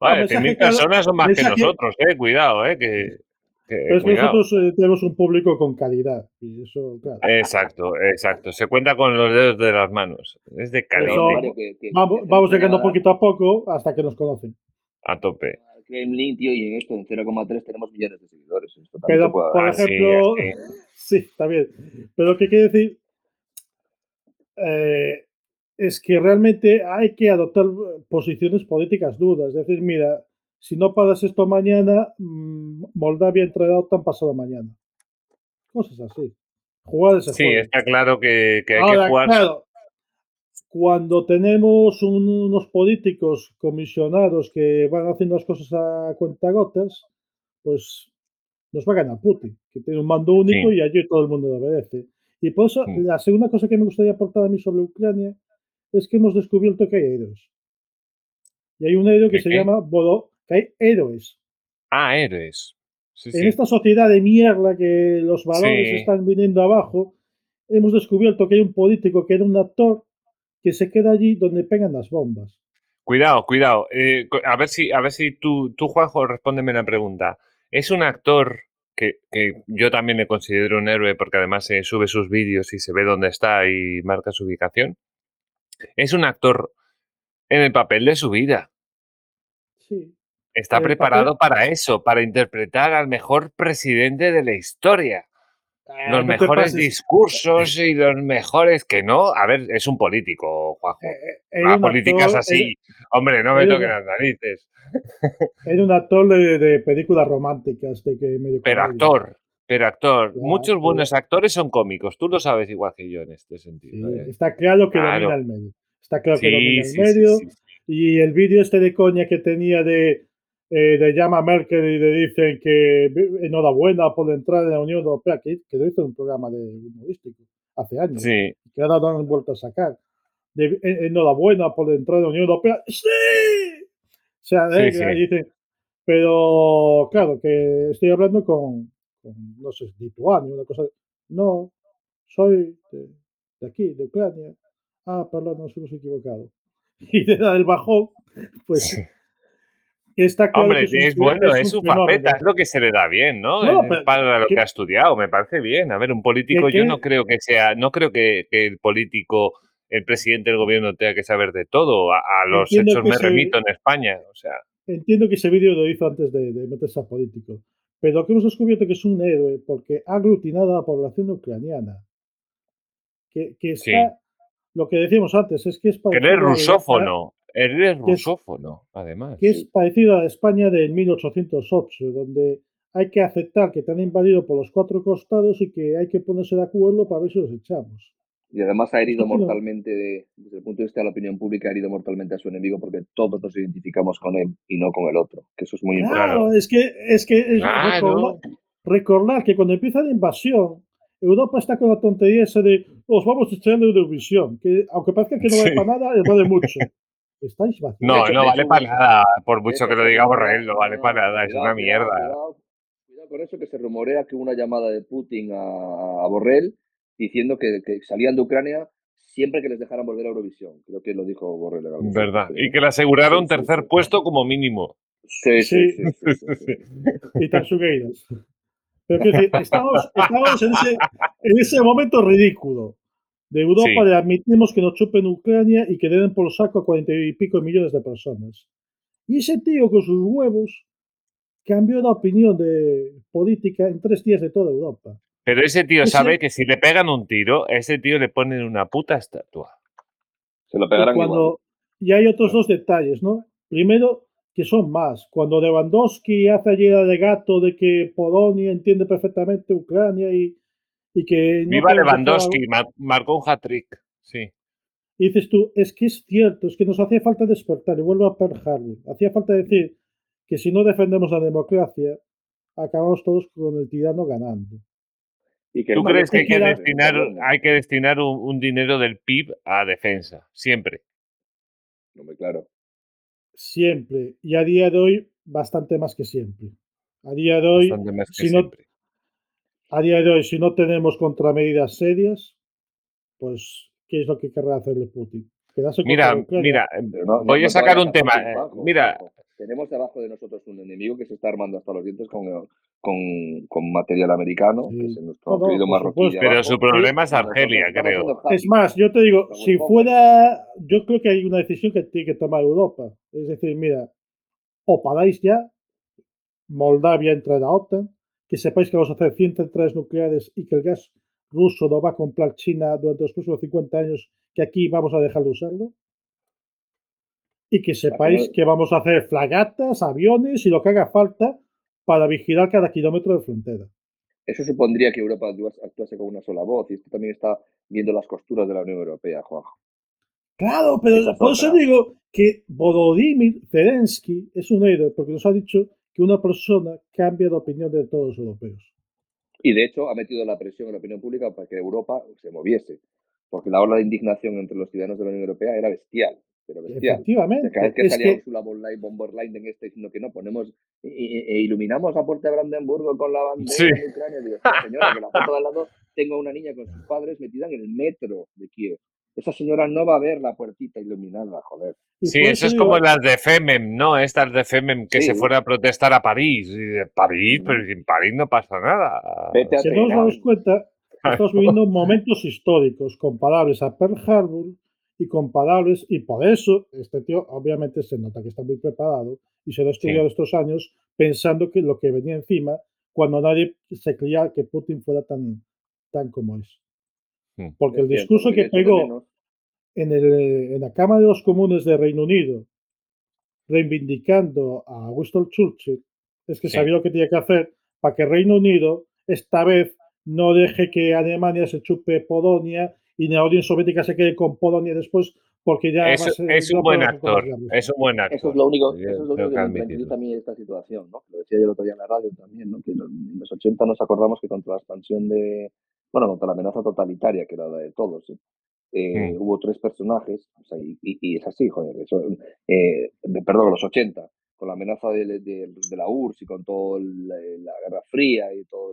Vale, mensaje 100.000 claro- personas son más que nosotros, eh. Cuidado, eh. Que, que- Pero es que cuidado. nosotros eh, tenemos un público con calidad. Y eso, claro. Exacto, exacto. Se cuenta con los dedos de las manos. Es de que- que- Vamos, que vamos llegando nada poquito a poco hasta que nos conocen. a tope. Kremlin, tío, y en esto, en 0,3 tenemos millones de seguidores. Esto también Pero, puede- por ejemplo, sí, está bien. Pero ¿qué quiere decir? Eh, es que realmente hay que adoptar posiciones políticas duras. Es decir, mira, si no pagas esto mañana, mm, Moldavia entra en la OTAN pasado mañana. Cosas así. Jugar ese Sí, juego. está claro que, que hay Ahora, que jugar. claro, cuando tenemos un- unos políticos comisionados que van haciendo las cosas a cuentagotas, pues nos va a ganar Putin, que tiene un mando único Sí. y allí todo el mundo le obedece. Y por eso, Mm. la segunda cosa que me gustaría aportar a mí sobre Ucrania es que hemos descubierto que hay héroes. Y hay un héroe que ¿De se llama Bodo, que hay héroes. Ah, héroes. Sí, En sí. esta sociedad de mierda que los valores Sí. están viniendo abajo, hemos descubierto que hay un político que era un actor que se queda allí donde pegan las bombas. Cuidado, cuidado. Eh, a ver si, a ver si tú, tú, Juanjo, respóndeme una pregunta. ¿Es un actor que, que yo también le considero un héroe porque además se sube sus vídeos y se ve dónde está y marca su ubicación? ¿Es un actor en el papel de su vida? Sí. Está preparado para eso, para interpretar al mejor presidente de la historia. Ah, los no mejores discursos y los mejores que no. A ver, es un político, Juanjo. Eh, eh, Era La un política es actor, así. Hombre, no me toquen las narices. Era, un actor de, de películas románticas de que medio Pero actor, pero actor. Claro, Muchos sí. buenos actores son cómicos. Tú lo sabes igual que yo en este Sí, sentido. ¿eh? está claro que Claro. domina el medio. Está claro que Sí, domina el sí, sí, medio. sí, sí. Y el vídeo este de coña que tenía de, eh, de llama a Merkel y le dicen que enhorabuena por entrar en la Unión Europea, que, que lo hizo en un programa de humorístico hace años, Sí, que ahora no han vuelto a sacar. De, "En- enhorabuena por entrar en la Unión Europea. ¡Sí! O sea, Sí, eh, sí. dicen, pero claro, que estoy hablando con, con, no sé, Lituania, una cosa. No, soy de, de aquí, de Ucrania. Ah, perdón, nos hemos equivocado. Y de la del bajón, pues. Está claro Hombre, que es, bueno, es un su faceta, es lo que se le da bien, ¿no? No, Es pero para lo que- que ha estudiado, me parece bien. A ver, un político, que- yo no creo que sea, no creo que, que el político, el presidente del gobierno tenga que saber de todo. A, a los Entiendo hechos que me se- remito en España. O sea, Entiendo que ese vídeo lo hizo antes de, de meterse a político. Pero que hemos descubierto que es un héroe porque ha aglutinado a la población ucraniana. Que, que Sí. está. Lo que decíamos antes es que es que parecido él es a la- rusófono. Él es que es- rusófono, además. que es parecido a España del 1808, donde hay que aceptar que te han invadido por los cuatro costados y que hay que ponerse de acuerdo para ver si los echamos. Y además ha herido mortalmente, de- desde el punto de vista de la opinión pública, ha herido mortalmente a su enemigo porque todos nos identificamos con él y no con el otro, que eso es muy importante. Claro, es que es que es Claro. recordar, recordar que cuando empieza la invasión, Europa está con la tontería esa de os vamos a echar en Eurovisión, que aunque parezca que no vale Sí. para nada, vale mucho. Estáis vacíos. No, no vale para nada. Por mucho que lo diga Borrell, no vale para nada. Es una mierda. Cuidado, cuidado con eso que se rumorea que hubo una llamada de Putin a, a Borrell diciendo que, que salían de Ucrania siempre que les dejaran volver a Eurovisión. Creo que lo dijo Borrell. en algún ¿Verdad? momento. Y que le aseguraron Sí, tercer sí. puesto como mínimo. Sí, sí, Sí. sí. sí, sí, sí. y tan. Pero estamos, estamos en, ese, en ese momento ridículo de Europa Sí. de admitimos que nos chupen Ucrania y que le den por saco a cuarenta y pico millones de personas. Y ese tío con sus huevos cambió la opinión de política en tres días de toda Europa. Pero ese tío Ese- sabe que si le pegan un tiro, a ese tío le ponen una puta estatua. Se lo Y, pegarán igual. cuando, y hay otros dos detalles, ¿no? Primero, que son más. Cuando Lewandowski hace allí el alegato de que Polonia entiende perfectamente Ucrania y, y que... no Viva Lewandowski, mar- marcó un hat-trick. Sí. Y dices tú, es que es cierto, es que nos hacía falta despertar, y vuelvo a Pearl Harbor. Hacía falta decir que si no defendemos la democracia, acabamos todos con el tirano ganando. Y que ¿Tú crees que hay que destinar, hay que destinar un, un dinero del PIB a defensa? Siempre. Hombre, claro. Siempre. Y a día de hoy, bastante más que siempre. A día de hoy, Bastante más que si no- siempre. A día de hoy, si no tenemos contramedidas serias, pues, ¿qué es lo que querrá hacerle Putin? Mira, mira, no- voy no- a sacar un tema. Eh, Mira. Tenemos debajo de nosotros un enemigo que se está armando hasta los dientes con, con, con material americano, Sí. que es nuestro No, querido marroquí. pero abajo. su problema es Argelia, creo. Es más, yo te digo, si fuera, yo creo que hay una decisión que tiene que tomar Europa. Es decir, mira, o paráis ya, Moldavia entra en la OTAN, que sepáis que vamos a hacer 100 centrales nucleares y que el gas ruso lo va a comprar China durante los próximos 50 años, que aquí vamos a dejar de usarlo. Y que sepáis no- que vamos a hacer flagatas, aviones y lo que haga falta para vigilar cada kilómetro de frontera. Eso supondría que Europa actua- actuase con una sola voz y esto también está viendo las costuras de la Unión Europea, Juanjo. Claro, pero por eso digo que Volodymyr Zelensky es un héroe, porque nos ha dicho que una persona cambia de opinión de todos los europeos. Y de hecho ha metido la presión en la opinión pública para que Europa se moviese, porque la ola de indignación entre los ciudadanos de la Unión Europea era bestial, pero bestial. O Efectivamente. sea, cada vez que es salía que, Ursula von Leyen, von der Leyen en este diciendo que no, ponemos e, e- e iluminamos la puerta de Brandenburgo con la bandera Sí. de Ucrania. Digo, "Esta señora, que la foto de al lado tengo a una niña con sus padres metida en el metro de Kiev. Esa señora no va a ver la puertita iluminada, joder. Sí, por eso es como las de FEMEM, ¿no? Estas de FEMEM que Sí. se fueron a protestar a París. Y de París, pero si en París no pasa nada. Vete a Si no os damos cuenta, estamos viviendo momentos históricos comparables a Pearl Harbor y comparables, y por eso este tío obviamente se nota que está muy preparado y se lo ha estudiado estos años pensando que lo que venía encima, cuando nadie se creía que Putin fuera tan, tan como es. Mm. Porque el discurso que pegó en, el, en la Cámara de los Comunes de Reino Unido, reivindicando a Winston Churchill, es que Sí. sabía lo que tenía que hacer para que Reino Unido esta vez no deje que Alemania se chupe Polonia y la Unión Soviética se quede con Polonia después porque ya Es, ser- es un buen actor. Es un buen actor. Eso es lo único, Yo eso es lo tengo único que me de esta situación, ¿no? Lo decía yo el otro día en la radio también, ¿no? Que en los- en los 80 nos acordamos que contra la expansión de, bueno, contra la amenaza totalitaria, que era la de todos, ¿sí? Eh, Mm. hubo tres personajes, o sea, y, y- y es así, joder, eso, eh, de- perdón, los 80, con la amenaza de, de- de la URSS y con toda la, Guerra Fría y toda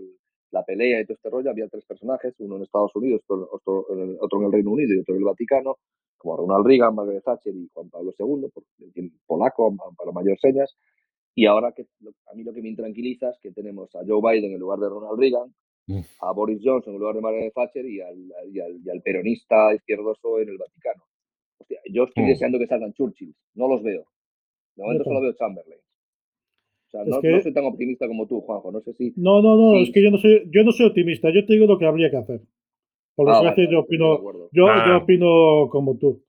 la pelea y todo este rollo, había tres personajes, uno en Estados Unidos, otro, otro en el- otro en el Reino Unido y otro en el Vaticano, como Ronald Reagan, Margaret Thatcher y Juan Pablo II, por decir polaco, para mayor señas. Y ahora que a mí lo que me intranquiliza es que tenemos a Joe Biden en lugar de Ronald Reagan. A Boris Johnson en lugar de Margaret Thatcher y al, y al, y al peronista izquierdoso en el Vaticano. Hostia, yo estoy Mm. deseando que salgan Churchill, no los veo. De momento solo veo Chamberlain. O sea, no, que- no soy tan optimista como tú, Juanjo. No sé si. No, no, no, Sí. es que yo no soy, yo no soy optimista, yo te digo lo que habría que hacer. Por Ah, desgracia, vale, yo opino, acuerdo. yo, Ah. yo opino como tú.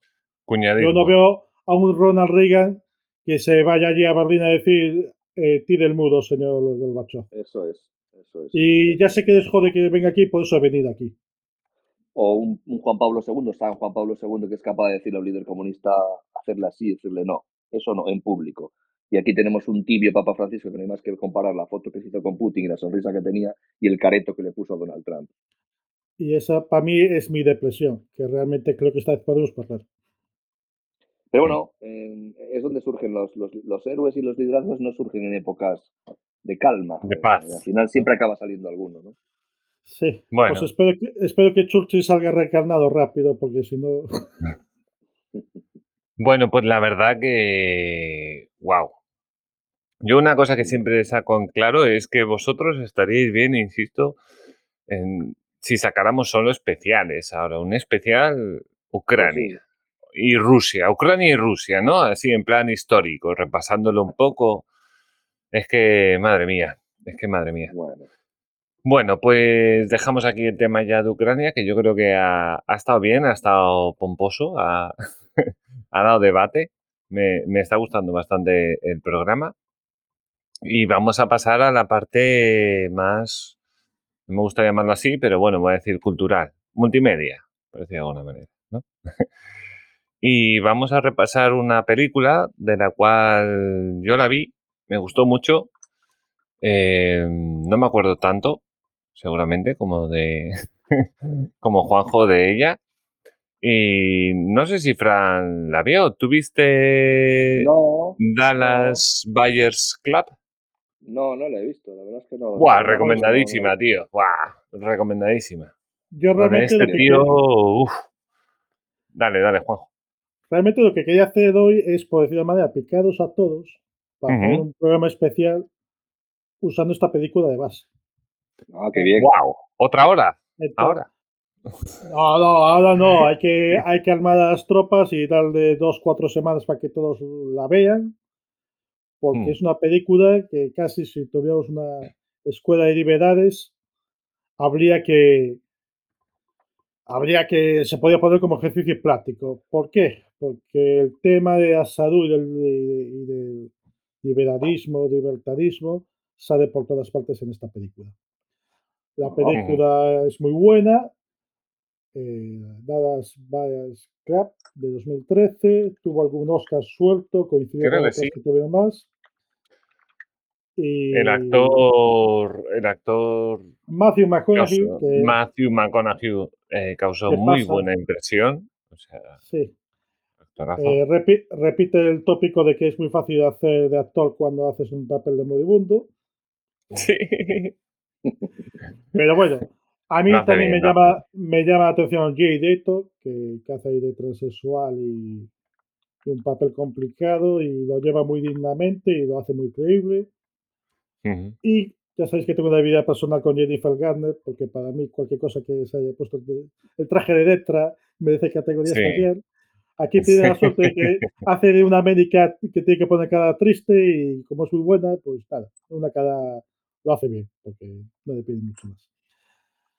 Cuñadismo. Yo no veo a un Ronald Reagan que se vaya allí a Berlín a decir eh, tire el muro, señor Gorbachev. Eso es. Eso es. Y ya sé que les jode que venga aquí, por eso he venido aquí. o un, un Juan Pablo II, San Juan Pablo II, que es capaz de decirle a un líder comunista, hacerle así decirle no, eso no, en público. Y aquí tenemos un tibio Papa Francisco que no hay más que comparar la foto que se hizo con Putin y la sonrisa que tenía y el careto que le puso a Donald Trump. Y esa para mí es mi depresión, que realmente creo que esta vez podemos perder. Pero bueno, eh, es donde surgen los, los, los héroes y los liderazgos, no surgen en épocas de calma. De Eh, paz. al final siempre acaba saliendo alguno, ¿no? Sí, Bueno. pues espero que, espero que Churchill salga reencarnado rápido, porque si no... Bueno, pues la verdad que. ¡Wow! Yo una cosa que siempre saco en claro es que vosotros estaríais bien, insisto, en si sacáramos solo especiales ahora. Un especial Ucrania y Rusia. Ucrania y Rusia, ¿no? Así en plan histórico, repasándolo un poco. Es que, madre mía, es que madre mía. Bueno, Bueno, pues dejamos aquí el tema ya de Ucrania, que yo creo que ha, ha estado bien, ha estado pomposo, ha, ha dado debate. Me, me está gustando bastante el programa. Y vamos a pasar a la parte más, no me gusta llamarlo así, pero bueno, voy a decir cultural, multimedia, por decirlo de alguna manera. ¿no? y vamos a repasar una película de la cual yo la vi, me gustó mucho. eh, no me acuerdo tanto, seguramente, como de como Juanjo de ella. Y no sé si Fran la vio. ¿Tuviste no, Dallas Buyers Club? no, no la he visto, la verdad es que no. Buah, no, no, recomendadísima, no, no. tío. Buah, recomendadísima. Yo realmente lo, este que tío, quería, uf. Dale, dale, Juanjo. realmente lo que quería hacer hoy es, por decirlo de manera, picaros a todos para hacer un programa especial usando esta película de base. Ah, qué bien. Wow. ¿Otra hora? Entonces- Ahora. No, no, ahora no. Hay que, hay que armar a las tropas y darle dos, cuatro semanas para que todos la vean. Porque Hmm. es una película que casi si tuviéramos una escuela de liberales, habría que. Habría que. Se podría poner como ejercicio práctico. ¿Por qué? Porque el tema de la salud y del, y del liberalismo, libertarismo, sale por todas partes en esta película. La película es muy buena, eh, Dallas Buyers Club de 2013, tuvo algún Oscar suelto, coincidió con otros sí. que tuvieron más. Y El actor, el actor Matthew McConaughey, causó- que- Matthew McConaughey eh, causó ¿Qué muy pasa? buena impresión. O sea, sí. Eh, repi- repite el tópico de que es muy fácil hacer de actor cuando haces un papel de moribundo. Sí. Pero bueno, a mí hace también bien, me, lo llama, me llama la atención Jay Deto, que, que hace ahí de transexual y, y un papel complicado y lo lleva muy dignamente y lo hace muy creíble. Ujú. Y ya sabéis que tengo una vida personal con Jennifer Garner, porque para mí cualquier cosa que se haya puesto de- el traje de Detra merece categoría Sí. especial. Aquí tiene la suerte de que hace de una médica que tiene que poner cara triste y como es muy buena, pues nada, una cara lo hace bien, porque no le piden mucho más.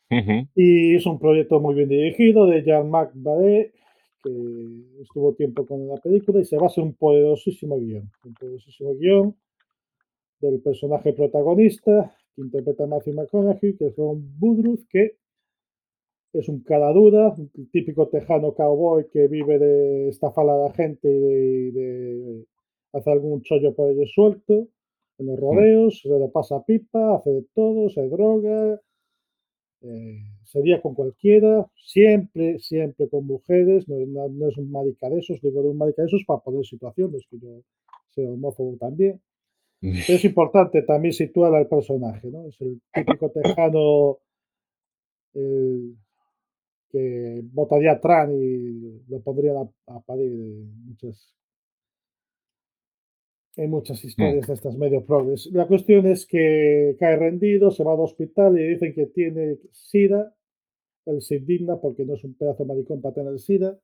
Ujú. Y es un proyecto muy bien dirigido de Jean-Marc que estuvo tiempo con la película y se basa en un poderosísimo guion. Un poderosísimo guion del personaje protagonista que interpreta a Matthew McConaughey, que es Ron Woodruff, que es un cara dura, un típico tejano cowboy que vive de estafar a la gente y de, de hacer algún chollo por ello suelto en los rodeos, se lo pasa pipa, hace de todo, se droga, eh, sería con cualquiera, siempre, siempre con mujeres, no, no- no es un marica de esos, digo de un marica de esos para poner situaciones, que yo sea homófobo también. Pero es importante también situar al personaje, ¿no? Es el típico tejano eh, que votaría a Trump y lo pondrían a, a parir en muchas, en muchas historias de estas medio progres. La cuestión es que cae rendido, se va al hospital y dicen que tiene SIDA. Él se indigna porque no es un pedazo maricón para tener SIDA.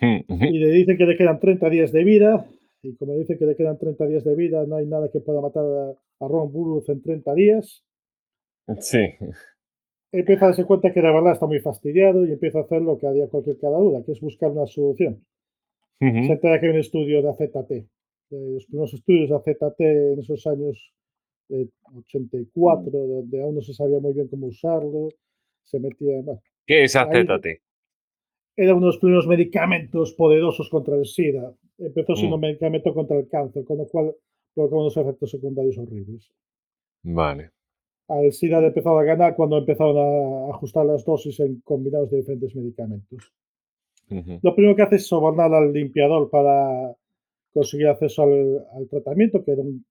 Ujú. Y le dicen que le quedan 30 días de vida. Y como dicen que le quedan 30 días de vida, no hay nada que pueda matar a, a Ron Burroughs en 30 días. Sí. Empieza a darse cuenta que la verdad está muy fastidiado y empieza a hacer lo que haría cualquier cada duda, que es buscar una solución. Se entera que hay un estudio de AZT. Los primeros estudios de AZT en esos años de 84, donde aún no se sabía muy bien cómo usarlo. Se metía, bueno, ¿Qué es AZT? era uno de los primeros medicamentos poderosos contra el SIDA. Empezó siendo Mm. un medicamento contra el cáncer, con lo cual provocó unos efectos secundarios horribles. Vale. Al SIDA le empezó a ganar cuando empezaron a ajustar las dosis en combinados de diferentes medicamentos. Ujú. Lo primero que hace es sobornar al limpiador para conseguir acceso al, al tratamiento, que era un,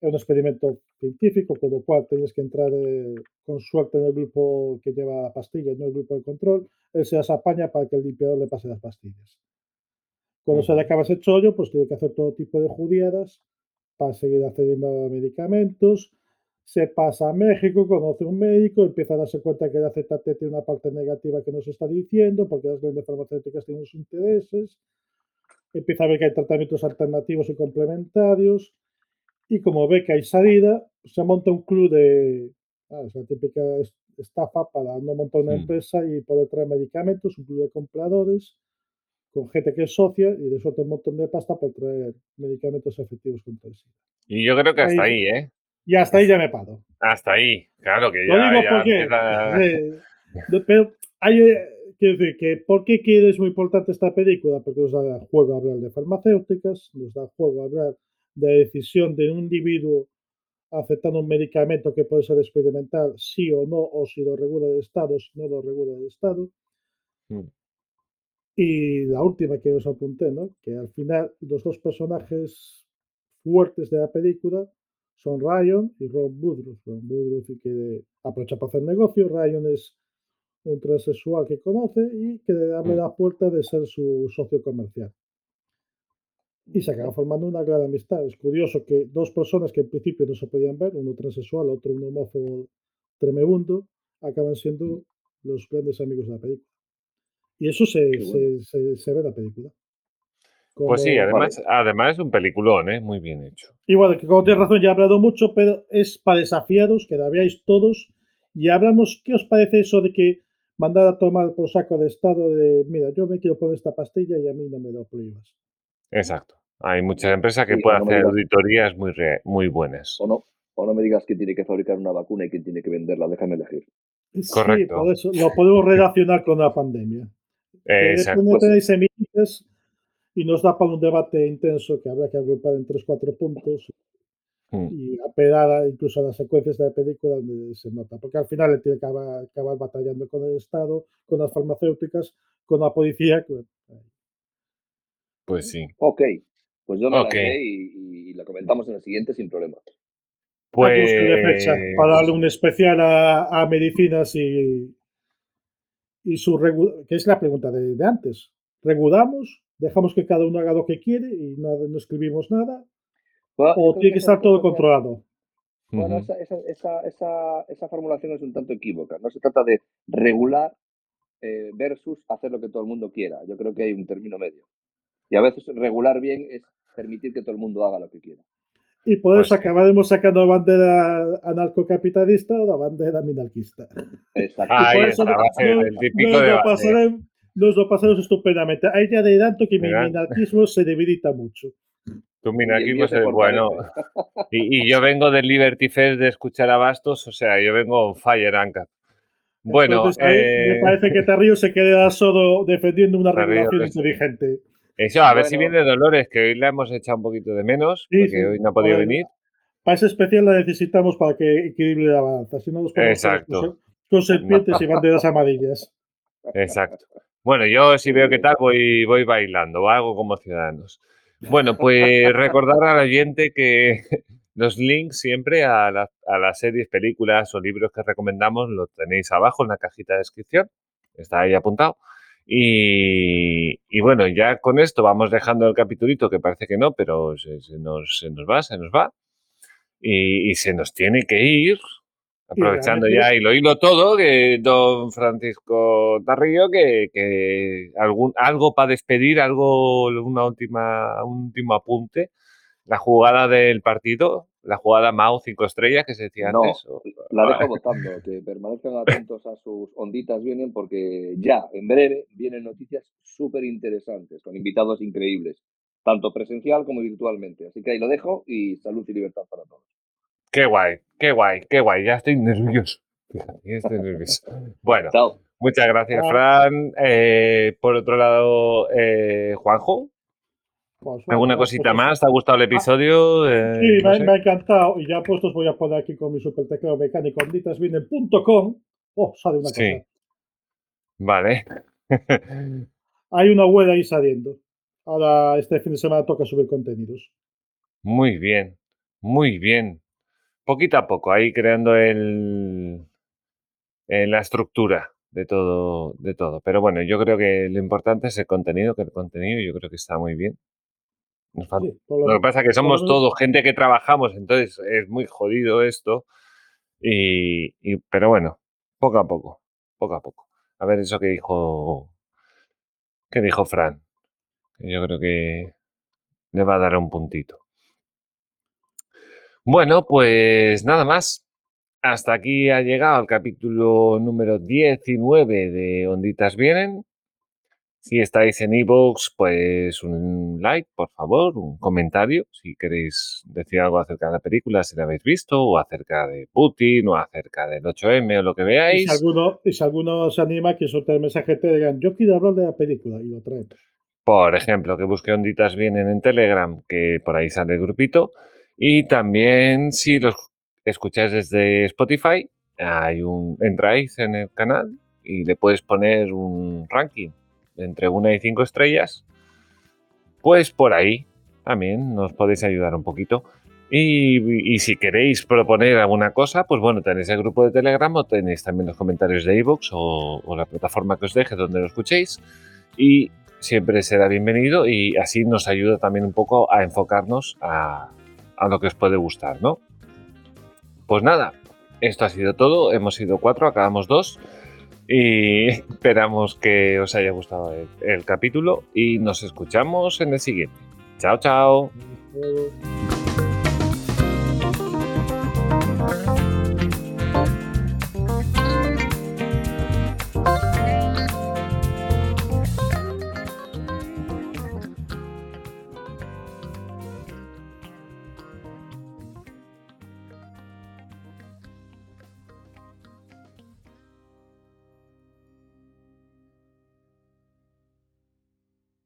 era un experimento científico, con lo cual tienes que entrar eh, con suerte en el grupo que lleva la pastilla, no el grupo de control. Él se las apaña para que el limpiador le pase las pastillas. Cuando se le acaba ese chollo, pues tiene que hacer todo tipo de judiadas para seguir accediendo a medicamentos. Se pasa a México, conoce a un médico, empieza a darse cuenta que el AZT tiene una parte negativa que no se está diciendo, porque las grandes farmacéuticas tienen sus intereses. Empieza a ver que hay tratamientos alternativos y complementarios. Y como ve que hay salida, se monta un club de. ah, es la típica es- estafa para no montar una Mm. empresa y poder traer medicamentos, un club de compradores con gente que es socia y le suelta un montón de pasta por traer medicamentos efectivos contra el SIDA. Y yo creo que hasta Ahí- ahí, ¿eh? Y hasta ahí ya me paro. Hasta ahí. Claro que Lo ya, digo ya porque. eh, pero hay, eh, quiero decir que, ¿por qué es muy importante esta película? Porque nos da juego a hablar de farmacéuticas, nos da juego a hablar de la decisión de un individuo aceptando un medicamento que puede ser experimental, sí o no, o si lo regula el Estado, si no lo regula el Estado. Mm. Y la última que os apunté, ¿no? Que al final los dos personajes fuertes de la película son Ryan y Rob Woodruff. Woodruff y que aprovecha para hacer negocio. Ryan es un transexual que conoce y que le abre Mm. la puerta de ser su socio comercial. Y se acaba formando una gran amistad. Es curioso que dos personas que en principio no se podían ver, uno transexual, otro un homófobo tremebundo, acaban siendo los grandes amigos de la película. Y eso se, bueno. se, se- se ve en la película. Pues sí, además, además es un peliculón, ¿eh? Muy bien hecho. Y bueno, que como tienes razón, ya he hablado mucho, pero es para desafiaros, que la veáis todos y hablamos, ¿qué os parece eso de que mandar a tomar por saco de estado de, mira, yo me quiero poner esta pastilla y a mí no me lo prohíbas? Exacto. Hay muchas empresas que Sí, pueden no hacer digas. auditorías muy, re- muy buenas. O no, o no me digas quién tiene que fabricar una vacuna y quién tiene que venderla, déjame elegir. Sí, Correcto. por eso lo podemos relacionar con la pandemia. Que Exacto. depende tenéis semillas y nos da para un debate intenso que habrá que agrupar en tres, cuatro puntos Mm. y apelar a- incluso a las secuencias de la película donde se nota, porque al final le tiene que acabar, acabar batallando con el Estado, con las farmacéuticas, con la policía. que, Pues sí. Ok, pues yo me Ok. la y, y la comentamos en el siguiente sin problema. Fecha para darle Pues un especial a, a medicinas y, y su regu- que es la pregunta de, de antes. ¿Regulamos? ¿Dejamos que cada uno haga lo que quiere y no, no escribimos nada? Bueno, ¿O tiene que estar todo controlado? Bueno, esa, esa, esa, esa, esa formulación es un tanto equívoca. No se trata de regular eh, versus hacer lo que todo el mundo quiera. Yo creo que hay un término medio. Y a veces regular bien es permitir que todo el mundo haga lo que quiera. Y por Pues eso sí. acabaremos sacando la bandera anarcocapitalista o la bandera minarquista. Exacto. Y Ahí por eso está, va a ser no- el típico debate. pasaremos, nos lo pasaremos estupendamente. Ahí ya adelanto que mi minarquismo se debilita mucho. Tu minarquismo es bueno. Y, y yo vengo del Liberty Fest de escuchar a Bastos, o sea, yo vengo on fire, Anka. Bueno, Entonces, ahí eh, me parece que Tarrío se queda solo defendiendo una regulación pues, inteligente. eso, a ver si viene Dolores, que hoy la hemos echado un poquito de menos, Sí, porque sí. hoy no ha podido venir. Para ese especial la necesitamos para que equilibre la balanza. Si no, nos Exacto. Con, con serpientes y banderas amarillas. Exacto. Bueno, yo si veo qué tal voy, voy bailando, o algo como ciudadanos. Bueno, pues recordar al oyente que los links siempre a, la- a las series, películas o libros que recomendamos los tenéis abajo en la cajita de descripción. Está ahí apuntado. Y, y bueno, ya con esto vamos dejando el capitulito, que parece que no, pero se, se nos, se nos va, se nos va. Y, y se nos tiene que ir, aprovechando ya y lo hilo todo, que don Francisco Tarrillo, que, que algún, algo para despedir, algo, una última, un último apunte. La jugada del partido, la jugada Mao 5 estrellas que se decía No, antes. o- La dejo votando, que permanezcan atentos a sus onditas vienen porque ya, en breve, vienen noticias súper interesantes, con invitados increíbles, tanto presencial como virtualmente. Así que ahí lo dejo y salud y libertad para todos. Qué guay, qué guay, qué guay. Ya estoy nervioso. Ya estoy nervioso. Bueno, Chao. muchas gracias, Ah. Fran. Eh, por otro lado, eh, Juanjo, Pues, ¿alguna cosita pues, más? ¿Te ha gustado el episodio? Eh, Sí, no me, ha encantado. Y ya puestos voy a poner aquí con mi super teclado mecánico onditasvienen.com. Oh, sale una Sí. cosa. Vale. Hay una web ahí saliendo. Ahora este fin de semana toca subir contenidos. Muy bien, muy bien. Poquito a poco, ahí creando el, la estructura de todo, de todo. Pero bueno, yo creo que lo importante es el contenido, que el contenido yo creo que está muy bien. Nos falta- Sí, lo- Lo que pasa es que somos todos gente que trabajamos, entonces es muy jodido esto. Y, y- pero bueno, poco a poco, poco a poco. A ver eso que dijo, que dijo Fran. Yo creo que le va a dar un puntito. Bueno, pues nada más. Hasta aquí ha llegado el capítulo número 19 de Onditas Vienen. Si estáis en iVoox, pues un like, por favor, un comentario, si queréis decir algo acerca de la película, si la habéis visto, o acerca de Putin, o acerca del 8M, o lo que Y veáis. si, alguno, y si alguno se anima, que suelte el mensaje te digan, yo quiero hablar de la película y lo traemos. Por ejemplo, que busque Onditas Vienen en Telegram, que por ahí sale el grupito. Y también, si los escucháis desde Spotify, hay un, entráis en el canal y le puedes poner un ranking entre una y cinco estrellas. Pues por ahí también nos podéis ayudar un poquito. Y, si queréis proponer alguna cosa, pues bueno, tenéis el grupo de Telegram o tenéis también los comentarios de iVoox o, o la plataforma que os deje donde lo escuchéis. Y siempre será bienvenido y así nos ayuda también un poco a enfocarnos a, a lo que os puede gustar, ¿no? Pues nada, esto ha sido todo. Hemos sido cuatro, acabamos dos. Y esperamos que os haya gustado el, capítulo y nos escuchamos en el siguiente. Chao, chao.